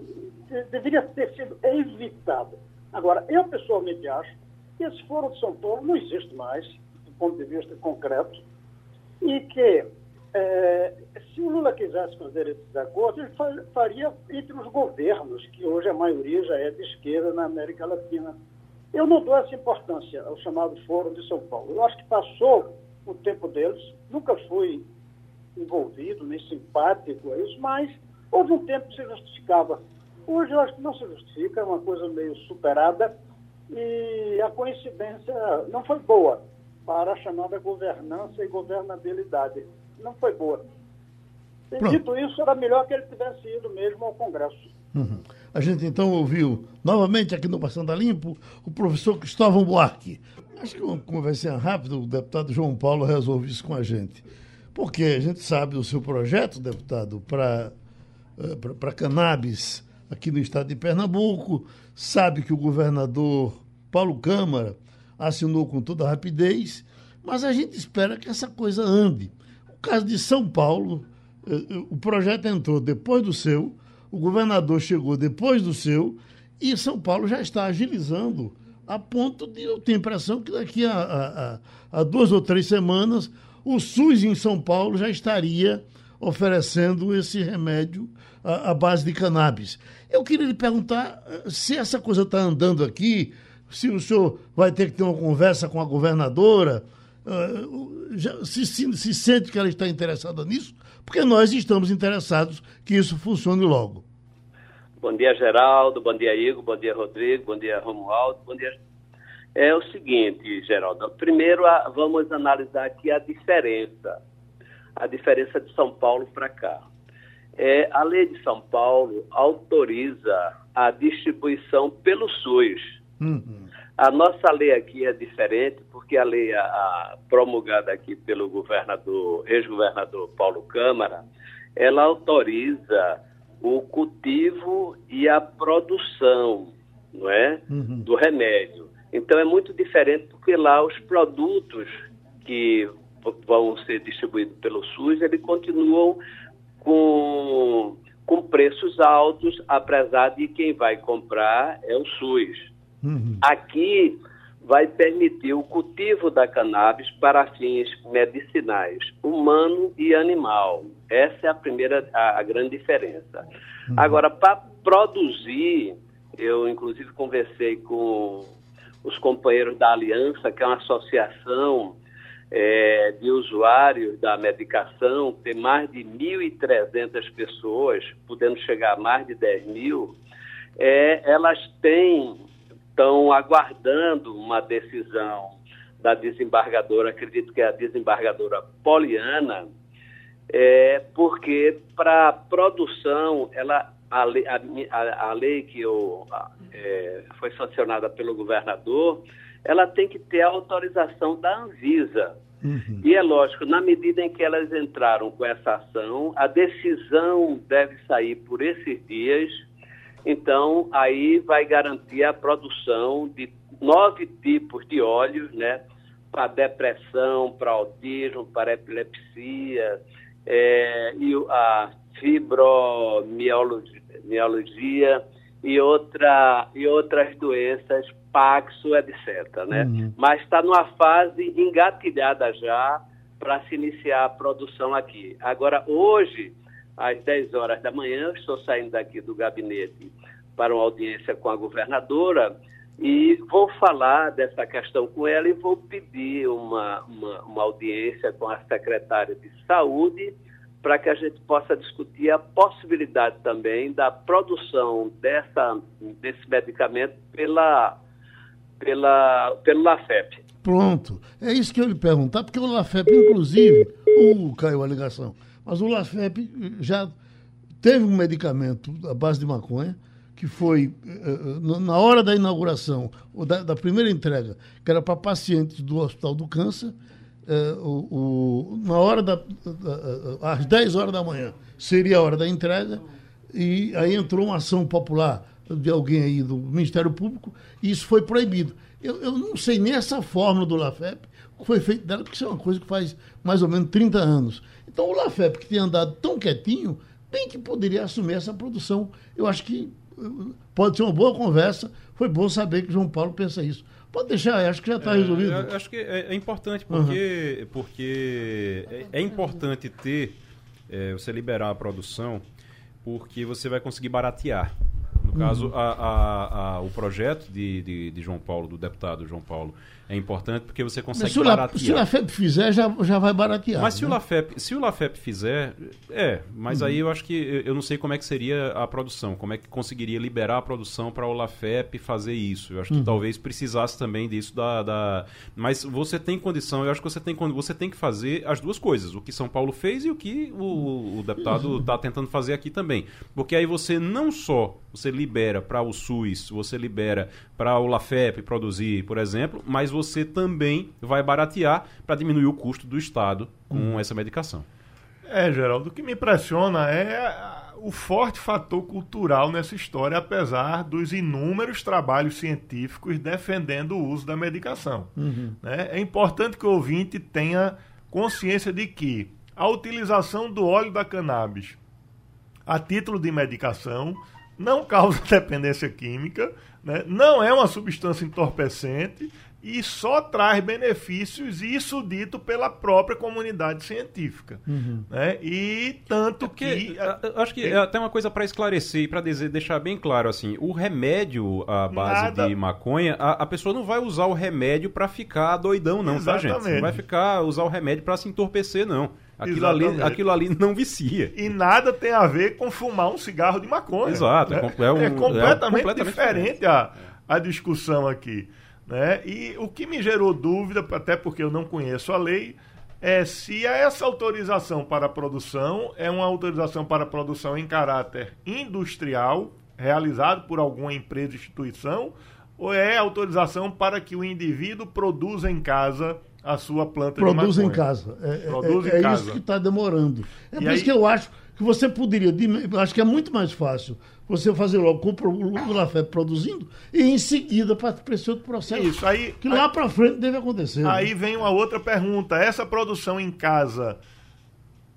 deveria ter sido evitado. Agora, eu pessoalmente acho que esse Fórum de São Paulo não existe mais, do ponto de vista concreto, e que é, se o Lula quisesse fazer esses acordos, ele faria entre os governos, que hoje a maioria já é de esquerda na América Latina. Eu não dou essa importância ao chamado Fórum de São Paulo. Eu acho que passou o tempo deles, nunca fui envolvido, nem simpático a isso, mas houve um tempo que se justificava. Hoje eu acho que não se justifica, é uma coisa meio superada e a coincidência não foi boa para a chamada governança e governabilidade. Não foi boa. E, dito isso, era melhor que ele tivesse ido mesmo ao Congresso. Uhum. A gente então ouviu novamente aqui no Passando a Limpo o professor Cristóvão Buarque. Acho que uma conversa rápida, o deputado João Paulo resolve isso com a gente. Porque a gente sabe do seu projeto, deputado, para eh, para cannabis aqui no estado de Pernambuco, sabe que o governador Paulo Câmara assinou com toda rapidez, mas a gente espera que essa coisa ande. O caso de São Paulo, eh, eh, o projeto entrou depois do seu, o governador chegou depois do seu, e São Paulo já está agilizando a ponto de eu ter a impressão que daqui a, a, a, duas ou três semanas o SUS em São Paulo já estaria oferecendo esse remédio à, à base de cannabis. Eu queria lhe perguntar eh, se essa coisa está andando aqui, se o senhor vai ter que ter uma conversa com a governadora, uh, já, se, se, se sente que ela está interessada nisso, porque nós estamos interessados que isso funcione logo. Bom dia, Geraldo. Bom dia, Igor. Bom dia, Rodrigo. Bom dia, Romualdo. Bom dia. É o seguinte, Geraldo. Primeiro, vamos analisar aqui a diferença. A diferença de São Paulo para cá. É, a lei de São Paulo autoriza a distribuição pelo SUS. Uhum. A nossa lei aqui é diferente, porque a lei a, a promulgada aqui pelo governador, ex-governador Paulo Câmara, ela autoriza o cultivo e a produção não é? Uhum. do remédio. Então é muito diferente porque lá os produtos que vão ser distribuídos pelo SUS, eles continuam com, com preços altos, apesar de quem vai comprar é o SUS. Uhum. Aqui vai permitir o cultivo da cannabis para fins medicinais, humano e animal. Essa é a primeira, a, a grande diferença. Uhum. Agora, para produzir, eu inclusive conversei com os companheiros da Aliança, que é uma associação é, de usuários da medicação, tem mais de 1.300 pessoas, podendo chegar a mais de 10 mil, é, elas têm estão aguardando uma decisão da desembargadora, acredito que é a desembargadora Poliana, é, porque para produção, ela, a, a, a lei que eu, é, foi sancionada pelo governador, ela tem que ter a autorização da Anvisa. Uhum. E é lógico, na medida em que elas entraram com essa ação, a decisão deve sair por esses dias então, aí vai garantir a produção de nove tipos de óleos, né? Para depressão, para autismo, para epilepsia, é, e a fibromialgia e, outra, e outras doenças, Paxo, etc. Né? Uhum. Mas está numa fase engatilhada já para se iniciar a produção aqui. Agora, hoje às 10 horas da manhã. Estou saindo daqui do gabinete para uma audiência com a governadora e vou falar dessa questão com ela e vou pedir uma, uma, uma audiência com a secretária de Saúde para que a gente possa discutir a possibilidade também da produção dessa, desse medicamento pela, pela, pelo LAFEP. Pronto. É isso que eu lhe perguntar, porque o LAFEP, inclusive, o caiu a ligação. Mas o LAFEP já teve um medicamento à base de maconha que foi eh, eh, na hora da inauguração, ou da, da primeira entrega, que era para pacientes do Hospital do Câncer, eh, o, o, na hora da, da, às 10 horas da manhã seria a hora da entrega, e aí entrou uma ação popular de alguém aí do Ministério Público, e isso foi proibido. Eu, eu não sei nem essa fórmula do LAFEP, que foi feito dela, porque isso é uma coisa que faz mais ou menos 30 anos. Então o LAFEP, que tem andado tão quietinho, bem que poderia assumir essa produção. Eu acho que uh, pode ser uma boa conversa. Foi bom saber que João Paulo pensa isso. Pode deixar, acho que já está é, resolvido. acho que é, é importante porque, uhum. porque é, é, importante ter, é, você liberar a produção, porque você vai conseguir baratear. No caso, uhum. a, a, a, o projeto de, de, de João Paulo, do deputado João Paulo, é importante porque você consegue se baratear. se o LAFEP fizer, já, já vai baratear. Mas se, né? o LAFEP, se o LAFEP fizer, é. Mas uhum. aí eu acho que eu não sei como é que seria a produção, como é que conseguiria liberar a produção para o LAFEP fazer isso. Eu acho que uhum. talvez precisasse também disso da, da. Mas você tem condição, eu acho que você tem, você tem que fazer as duas coisas, o que São Paulo fez e o que o, o deputado está tentando fazer aqui também. Porque aí você não só você libera para o SUS, você libera para o LAFEP produzir, por exemplo, mas você também vai baratear para diminuir o custo do Estado com hum. essa medicação. É, Geraldo, o que me impressiona é o forte fator cultural nessa história, apesar dos inúmeros trabalhos científicos defendendo o uso da medicação. Uhum. Né? É importante que o ouvinte tenha consciência de que a utilização do óleo da cannabis a título de medicação não causa dependência química, né? não é uma substância entorpecente e só traz benefícios, isso dito pela própria comunidade científica. Uhum. Né? E tanto é porque, que. Acho que é até uma coisa para esclarecer e para deixar bem claro assim: o remédio à base Nada... de maconha, a, a, pessoa não vai usar o remédio para ficar doidão, não, Exatamente. tá, gente? Não vai ficar usar o remédio para se entorpecer, não. Aquilo ali, aquilo ali não vicia. E nada tem a ver com fumar um cigarro de maconha. Exato. Né? É, um, é, completamente, é completamente diferente, diferente a, a discussão aqui. Né? E o que me gerou dúvida, até porque eu não conheço a lei, é se essa autorização para produção é uma autorização para produção em caráter industrial, realizado por alguma empresa, instituição, ou é autorização para que o indivíduo produza em casa a sua planta Produz de maconha. em casa. É, é Produz é, em é casa. isso que está demorando. É e por aí... isso que eu acho que você poderia, acho que é muito mais fácil você fazer logo com o Lafé produzindo e em seguida para esse outro processo. Isso, aí. Que lá para frente deve acontecer. Né? Aí né? vem uma outra pergunta. Essa produção em casa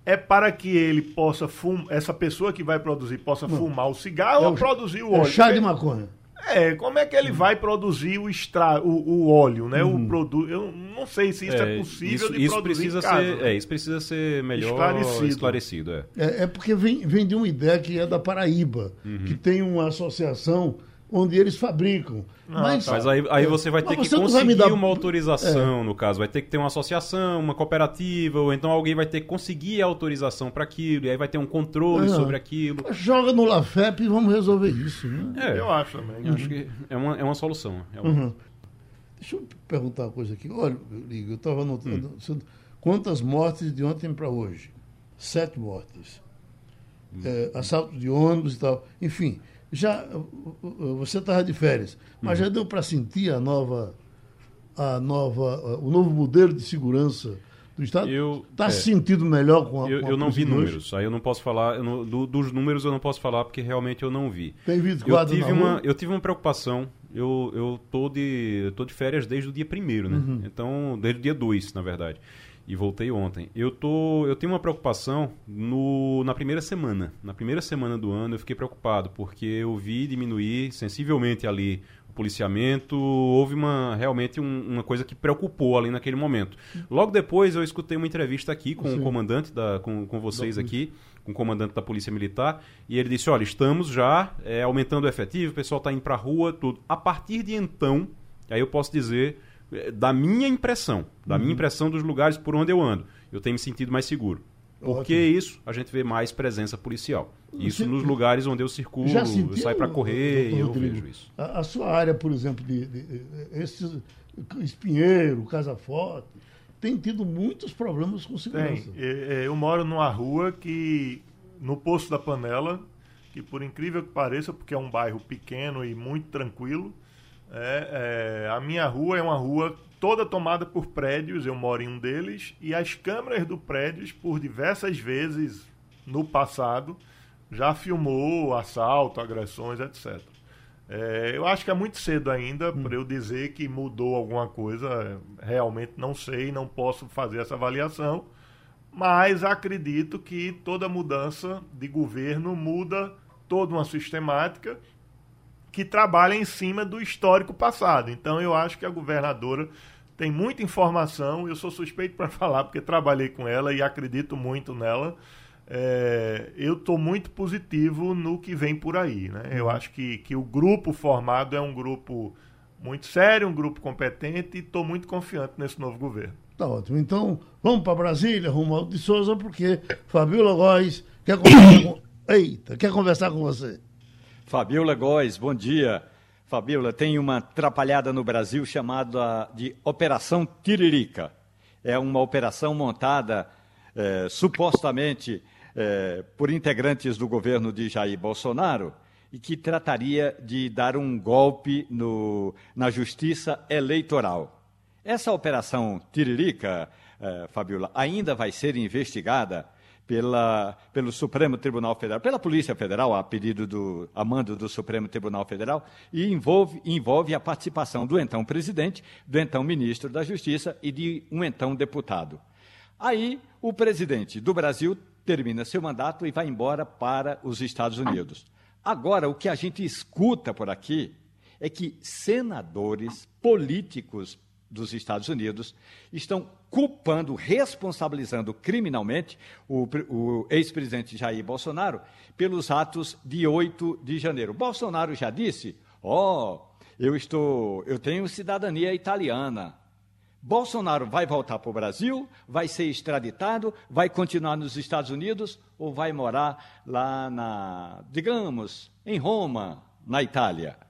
é para que ele possa fumar, essa pessoa que vai produzir possa Não. fumar o cigarro é ou produzir o óleo? É chá de maconha. É, como é que ele vai produzir o, extra, o, o óleo, né? Uhum. O produto. Eu não sei se isso é, é possível isso, de isso produzir precisa casa, ser, né? É, isso precisa ser melhor esclarecido. esclarecido é. é. É, porque vem, vem de uma ideia que é da Paraíba, uhum. que tem uma associação onde eles fabricam. Ah, mas, tá. mas aí, aí você vai ter que conseguir dar... uma autorização, é. no caso. Vai ter que ter uma associação, uma cooperativa, ou então alguém vai ter que conseguir a autorização para aquilo, e aí vai ter um controle sobre aquilo. Joga no LAFEP e vamos resolver isso. Né? É, eu acho também. Uhum. Acho que é uma, é uma solução. É uma... Uhum. Deixa eu perguntar uma coisa aqui. Olha, eu estava anotando. Hum. Quantas mortes de ontem para hoje? Sete mortes. Hum. É, assalto de ônibus e tal. Enfim, já você estava de férias, mas uhum. já deu para sentir a nova, a nova, o novo modelo de segurança do Estado? Está é, se sentindo melhor com a Eu, com a eu não vi números, aí eu não posso falar, não, do, dos números eu não posso falar porque realmente eu não vi. Tem visto eu tive uma Eu tive uma preocupação, eu, eu tô, de, tô de férias desde o dia primeiro, né? Uhum. Então, desde o dia 2, na verdade e voltei ontem. Eu tô, eu tenho uma preocupação no, na primeira semana. Na primeira semana do ano eu fiquei preocupado porque eu vi diminuir sensivelmente ali o policiamento. Houve uma realmente um, uma coisa que preocupou ali naquele momento. Logo depois eu escutei uma entrevista aqui com Sim. o comandante da, com, com vocês aqui com o comandante da Polícia Militar, e ele disse: olha, estamos já é, aumentando o efetivo, o pessoal está indo para a rua, tudo. A partir de então, aí eu posso dizer da minha impressão, da uhum. minha impressão dos lugares por onde eu ando, eu tenho me sentido mais seguro. Porque Ótimo. isso a gente vê mais presença policial. Isso nos lugares onde eu circulo, já eu saio para correr, eu Rodrigo, vejo isso. A, a, sua área, por exemplo, de, de, de esses Espinheiro, Casa Forte, tem tido muitos problemas com segurança. Tem. Eu moro numa rua que, no Poço da Panela, que por incrível que pareça, porque é um bairro pequeno e muito tranquilo, é, é, a minha rua é uma rua toda tomada por prédios, eu moro em um deles, e as câmeras do prédio, por diversas vezes no passado, já filmou assalto, agressões, etc. É, eu acho que é muito cedo ainda hum. para eu dizer que mudou alguma coisa. Realmente não sei, não posso fazer essa avaliação. Mas acredito que toda mudança de governo muda toda uma sistemática que trabalha em cima do histórico passado. Então eu acho que a governadora tem muita informação, eu sou suspeito para falar porque trabalhei com ela e acredito muito nela. É, eu estou muito positivo no que vem por aí. Né? Eu uhum. acho que, que o grupo formado é um grupo muito sério, um grupo competente e estou muito confiante nesse novo governo. Tá ótimo. Então, vamos para Brasília, Romualdo de Souza, porque Fabiola Góes quer conversar com... Eita, quer conversar com você. Fabiola Góes, bom dia. Fabiola, tem uma atrapalhada no Brasil chamada de Operação Tiririca. É uma operação montada é, supostamente é, por integrantes do governo de Jair Bolsonaro e que trataria de dar um golpe no, na justiça eleitoral. Essa operação Tiririca, é, Fabiola, ainda vai ser investigada pela, pelo Supremo Tribunal Federal, pela Polícia Federal, a pedido do a mando do Supremo Tribunal Federal, e envolve, envolve a participação do então presidente, do então ministro da Justiça e de um então deputado. Aí, o presidente do Brasil termina seu mandato e vai embora para os Estados Unidos. Agora, o que a gente escuta por aqui é que senadores, políticos dos Estados Unidos estão culpando, responsabilizando criminalmente o, o ex-presidente Jair Bolsonaro pelos atos de 8 de janeiro. Bolsonaro já disse: "Ó, oh, eu estou, eu tenho cidadania italiana. Bolsonaro vai voltar para o Brasil, vai ser extraditado, vai continuar nos Estados Unidos ou vai morar lá na, digamos, em Roma, na Itália?"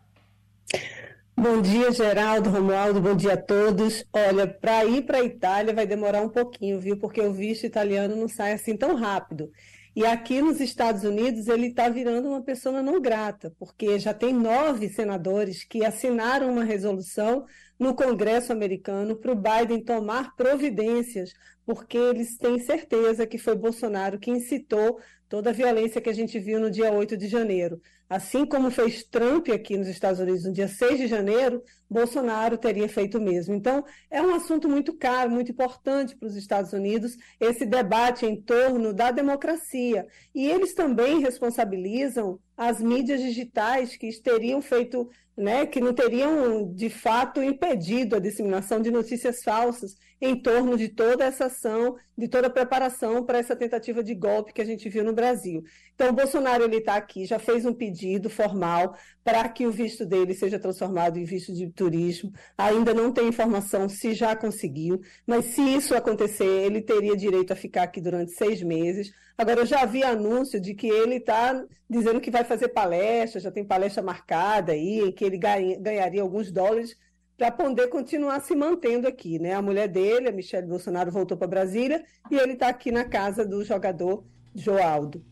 Bom dia, Geraldo, Romualdo, bom dia a todos. Olha, para ir para a Itália vai demorar um pouquinho, viu? Porque o visto italiano não sai assim tão rápido. E aqui nos Estados Unidos ele está virando uma pessoa não grata, porque já tem nove senadores que assinaram uma resolução no Congresso americano para o Biden tomar providências, porque eles têm certeza que foi Bolsonaro que incitou toda a violência que a gente viu no dia 8 de janeiro. Assim como fez Trump aqui nos Estados Unidos no dia 6 de janeiro, Bolsonaro teria feito o mesmo. Então, é um assunto muito caro, muito importante para os Estados Unidos, esse debate em torno da democracia. E eles também responsabilizam as mídias digitais que teriam feito, né, que não teriam de fato impedido a disseminação de notícias falsas em torno de toda essa ação, de toda a preparação para essa tentativa de golpe que a gente viu no Brasil. Então, Bolsonaro ele está aqui, já fez um pedido formal para que o visto dele seja transformado em visto de turismo. Ainda não tem informação se já conseguiu, mas se isso acontecer, ele teria direito a ficar aqui durante seis meses. Agora, eu já vi anúncio de que ele está dizendo que vai fazer palestra, já tem palestra marcada aí, que ele ganharia alguns dólares para poder continuar se mantendo aqui, né? A mulher dele, a Michelle Bolsonaro, voltou para Brasília e ele está aqui na casa do jogador Joaldo.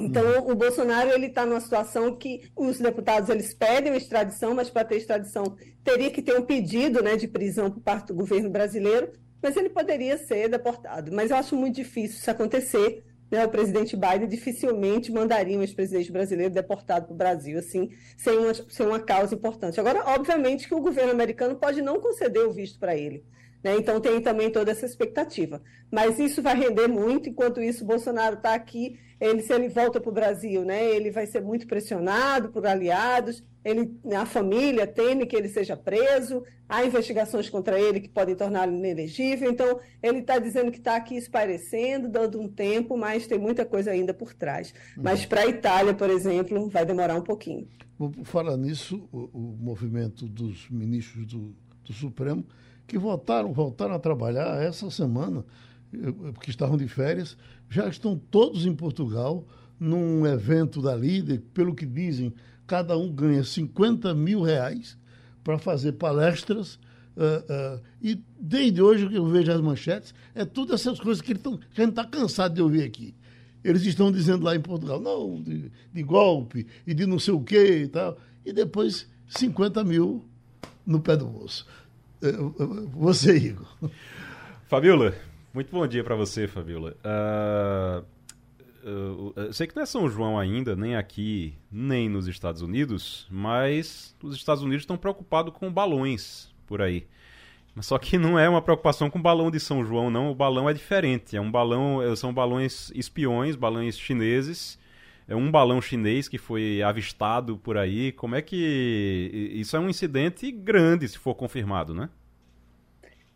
Então, uhum. o Bolsonaro ele está numa situação que os deputados eles pedem extradição, mas para ter extradição teria que ter um pedido, né, de prisão por parte do governo brasileiro, mas ele poderia ser deportado. Mas eu acho muito difícil isso acontecer, né, o presidente Biden dificilmente mandaria um ex-presidente brasileiro deportado para o Brasil, assim, sem uma, sem uma causa importante. Agora, obviamente que o governo americano pode não conceder o visto para ele. Né? Então tem também toda essa expectativa. Mas isso vai render muito, enquanto isso, Bolsonaro está aqui, ele, se ele volta para o Brasil, né, ele vai ser muito pressionado por aliados, ele, a família teme que ele seja preso, há investigações contra ele que podem torná-lo inelegível, então ele está dizendo que está aqui esparecendo, dando um tempo, mas tem muita coisa ainda por trás. Uhum. Mas para a Itália, por exemplo, vai demorar um pouquinho. Falar nisso, o, o movimento dos ministros do, do Supremo que voltaram, voltaram a trabalhar essa semana, porque estavam de férias, já estão todos em Portugal, num evento da Líder, pelo que dizem, cada um ganha 50 mil reais para fazer palestras. Uh, uh, e desde hoje que eu vejo as manchetes, é tudo essas coisas que, tão, que a gente está cansado de ouvir aqui. Eles estão dizendo lá em Portugal, não, de, de golpe e de não sei o quê e tal. E depois 50 mil no pé do bolso. Você, Igor. Fabiola, muito bom dia para você, Fabiola. Uh, eu sei que não é São João ainda, nem aqui, nem nos Estados Unidos, mas os Estados Unidos estão preocupados com balões por aí. Mas só que não é uma preocupação com o balão de São João, não. O balão é diferente. É um balão, são balões espiões, balões chineses um balão chinês que foi avistado por aí. Como é que. Isso é um incidente grande, se for confirmado, né?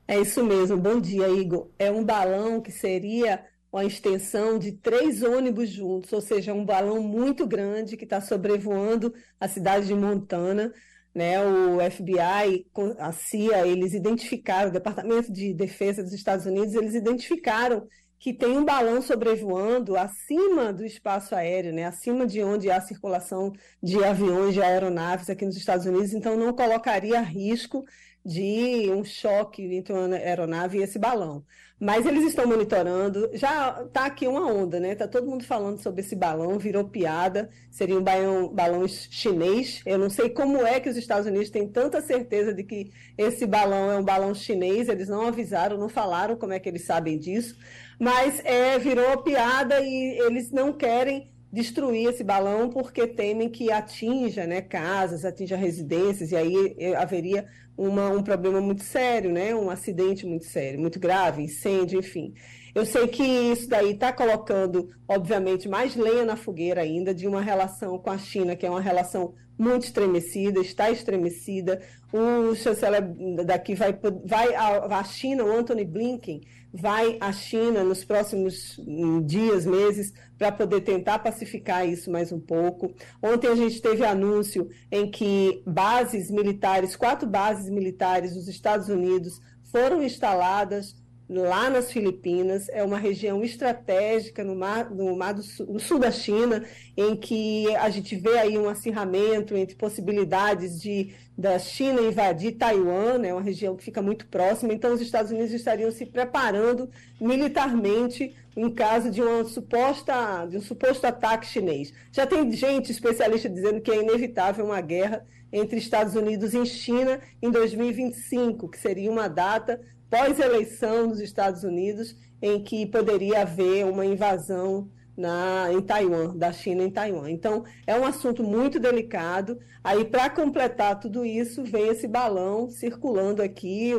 É isso mesmo. Bom dia, Igor. É um balão que seria uma extensão de três ônibus juntos, ou seja, um balão muito grande que está sobrevoando a cidade de Montana. Né, o FBI, a CIA, eles identificaram, o Departamento de Defesa dos Estados Unidos, eles identificaram que tem um balão sobrevoando acima do espaço aéreo, né, acima de onde há circulação de aviões, de aeronaves aqui nos Estados Unidos, então não colocaria risco de um choque entre uma aeronave e esse balão. Mas eles estão monitorando. Já está aqui uma onda, né? Está todo mundo falando sobre esse balão, virou piada. Seria um balão, balão chinês. Eu não sei como é que os Estados Unidos têm tanta certeza de que esse balão é um balão chinês. Eles não avisaram, não falaram como é que eles sabem disso. Mas é, virou piada e eles não querem destruir esse balão porque temem que atinja né, casas, atinja residências, e aí eh, haveria uma, um problema muito sério, né, um acidente muito sério, muito grave, incêndio, enfim. Eu sei que isso daí está colocando, obviamente, mais lenha na fogueira ainda de uma relação com a China, que é uma relação muito estremecida, está estremecida. O chanceler daqui vai, vai à China, o Anthony Blinken, vai à China nos próximos hum, dias, meses, para poder tentar pacificar isso mais um pouco. Ontem a gente teve anúncio em que bases militares, quatro bases militares dos Estados Unidos foram instaladas lá nas Filipinas, é uma região estratégica no mar, no mar do sul, no sul da China, em que a gente vê aí um acirramento entre possibilidades de da China invadir Taiwan, é né, uma região que fica muito próxima, então os Estados Unidos estariam se preparando militarmente em caso de uma suposta de um suposto ataque chinês. Já tem gente especialista dizendo que é inevitável uma guerra entre Estados Unidos e China em 2025, que seria uma data pós-eleição nos Estados Unidos, em que poderia haver uma invasão na, em Taiwan, da China em Taiwan. Então, é um assunto muito delicado. Aí, para completar tudo isso, vem esse balão circulando aqui,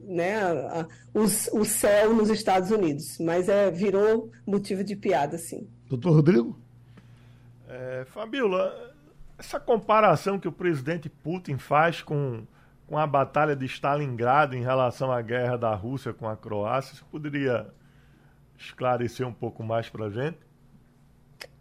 né, a, a, o, o céu nos Estados Unidos. Mas é, virou motivo de piada, sim. Doutor Rodrigo? É, Fabiola, essa comparação que o presidente Putin faz com com a batalha de Stalingrado em relação à guerra da Rússia com a Croácia. Você poderia esclarecer um pouco mais para a gente?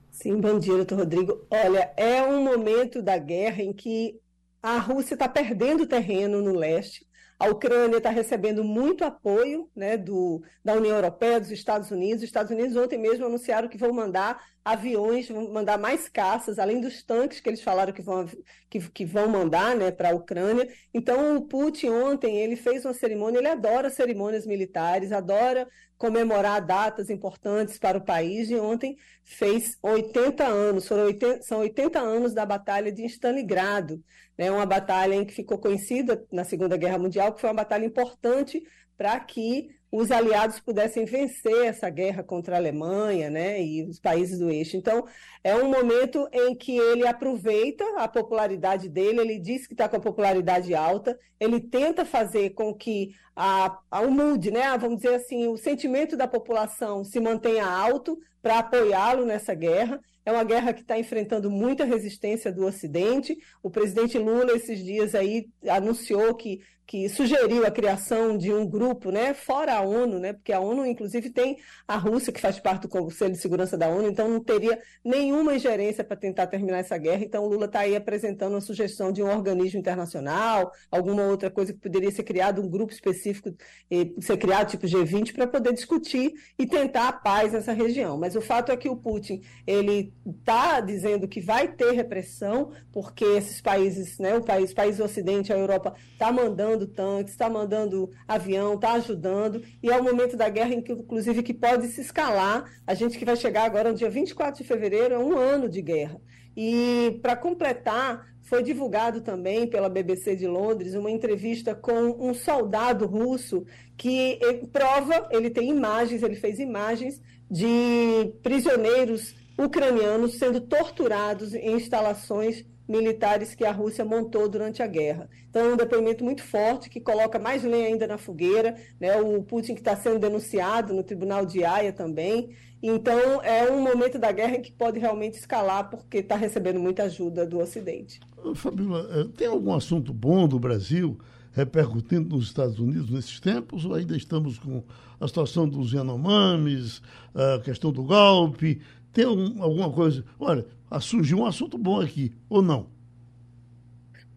Sim, bom dia, doutor Rodrigo. Olha, é um momento da guerra em que a Rússia está perdendo terreno no leste, a Ucrânia está recebendo muito apoio né, do, da União Europeia, dos Estados Unidos. Os Estados Unidos ontem mesmo anunciaram que vão mandar aviões, vão mandar mais caças, além dos tanques que eles falaram que vão, que, que vão mandar né, para a Ucrânia. Então, o Putin ontem ele fez uma cerimônia, ele adora cerimônias militares, adora comemorar datas importantes para o país, e ontem fez 80 anos, foram 80, são 80 anos da Batalha de Stalingrado, né, uma batalha em que ficou conhecida na Segunda Guerra Mundial, que foi uma batalha importante para que os aliados pudessem vencer essa guerra contra a Alemanha né, e os países do eixo. Então, é um momento em que ele aproveita a popularidade dele, ele diz que está com a popularidade alta, ele tenta fazer com que a, a, o mood, né, vamos dizer assim, o sentimento da população se mantenha alto para apoiá-lo nessa guerra. É uma guerra que está enfrentando muita resistência do Ocidente. O presidente Lula, esses dias aí, anunciou que que sugeriu a criação de um grupo, né, fora a ONU, né, porque a ONU, inclusive, tem a Rússia, que faz parte do Conselho de Segurança da ONU, então não teria nenhuma ingerência para tentar terminar essa guerra. Então, Lula está aí apresentando uma sugestão de um organismo internacional, alguma outra coisa que poderia ser criado, um grupo específico, ser criado, tipo G20, para poder discutir e tentar a paz nessa região. Mas o fato é que o Putin, ele está dizendo que vai ter repressão, porque esses países, né, o país, país do Ocidente, a Europa, está mandando tanques, está mandando avião, está ajudando, e é o momento da guerra inclusive, que pode se escalar. A gente que vai chegar agora no dia 24 de fevereiro, é um ano de guerra. E para completar, foi divulgado também pela BBC de Londres uma entrevista com um soldado russo que ele prova, ele tem imagens, ele fez imagens de prisioneiros ucranianos sendo torturados em instalações militares que a Rússia montou durante a guerra. Então, é um depoimento muito forte que coloca mais lenha ainda na fogueira. Né? O Putin que está sendo denunciado no Tribunal de Haia também. Então, é um momento da guerra que pode realmente escalar porque está recebendo muita ajuda do Ocidente. Fabiola, eh, tem algum assunto bom do Brasil repercutindo nos Estados Unidos nesses tempos ou ainda estamos com a situação dos Yanomamis, a questão do golpe? Tem alguma coisa? Olha, surgiu um assunto bom aqui, ou não?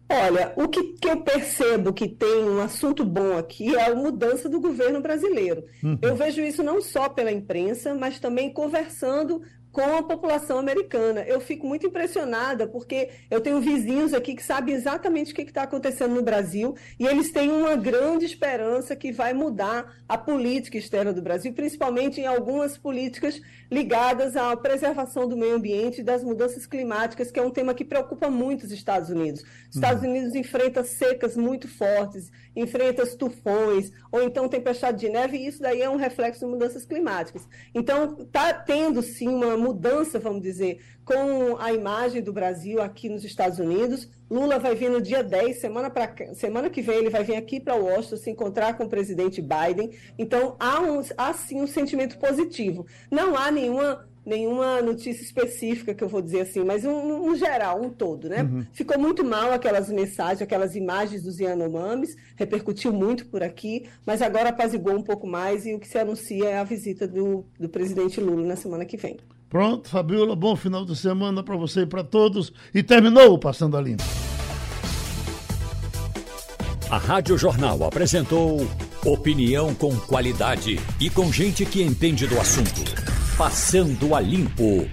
Olha, o que, que, eu percebo que tem um assunto bom aqui é a mudança do governo brasileiro. Uhum. Eu vejo isso não só pela imprensa, mas também conversando com a população americana. Eu fico muito impressionada porque eu tenho vizinhos aqui que sabem exatamente o que está acontecendo no Brasil e eles têm uma grande esperança que vai mudar a política externa do Brasil, principalmente em algumas políticas ligadas à preservação do meio ambiente e das mudanças climáticas, que é um tema que preocupa muito os Estados Unidos. Os Estados uhum. Unidos enfrenta secas muito fortes, enfrenta tufões, ou então tempestade de neve, e isso daí é um reflexo de mudanças climáticas. Então, está tendo sim uma mudança, vamos dizer, com a imagem do Brasil aqui nos Estados Unidos. Lula vai vir no dia 10, semana, pra, semana que vem ele vai vir aqui para Washington se encontrar com o presidente Biden. Então, há, um, há sim um sentimento positivo. Não há nenhuma nenhuma notícia específica que eu vou dizer assim, mas um, um geral, um todo, né? Uhum. Ficou muito mal aquelas mensagens, aquelas imagens dos Yanomamis, repercutiu muito por aqui, mas agora apazigou um pouco mais e o que se anuncia é a visita do, do presidente Lula na semana que vem. Pronto, Fabiola, bom final de semana para você e para todos. E terminou o Passando a Limpo. A Rádio Jornal apresentou opinião com qualidade e com gente que entende do assunto. Passando a Limpo.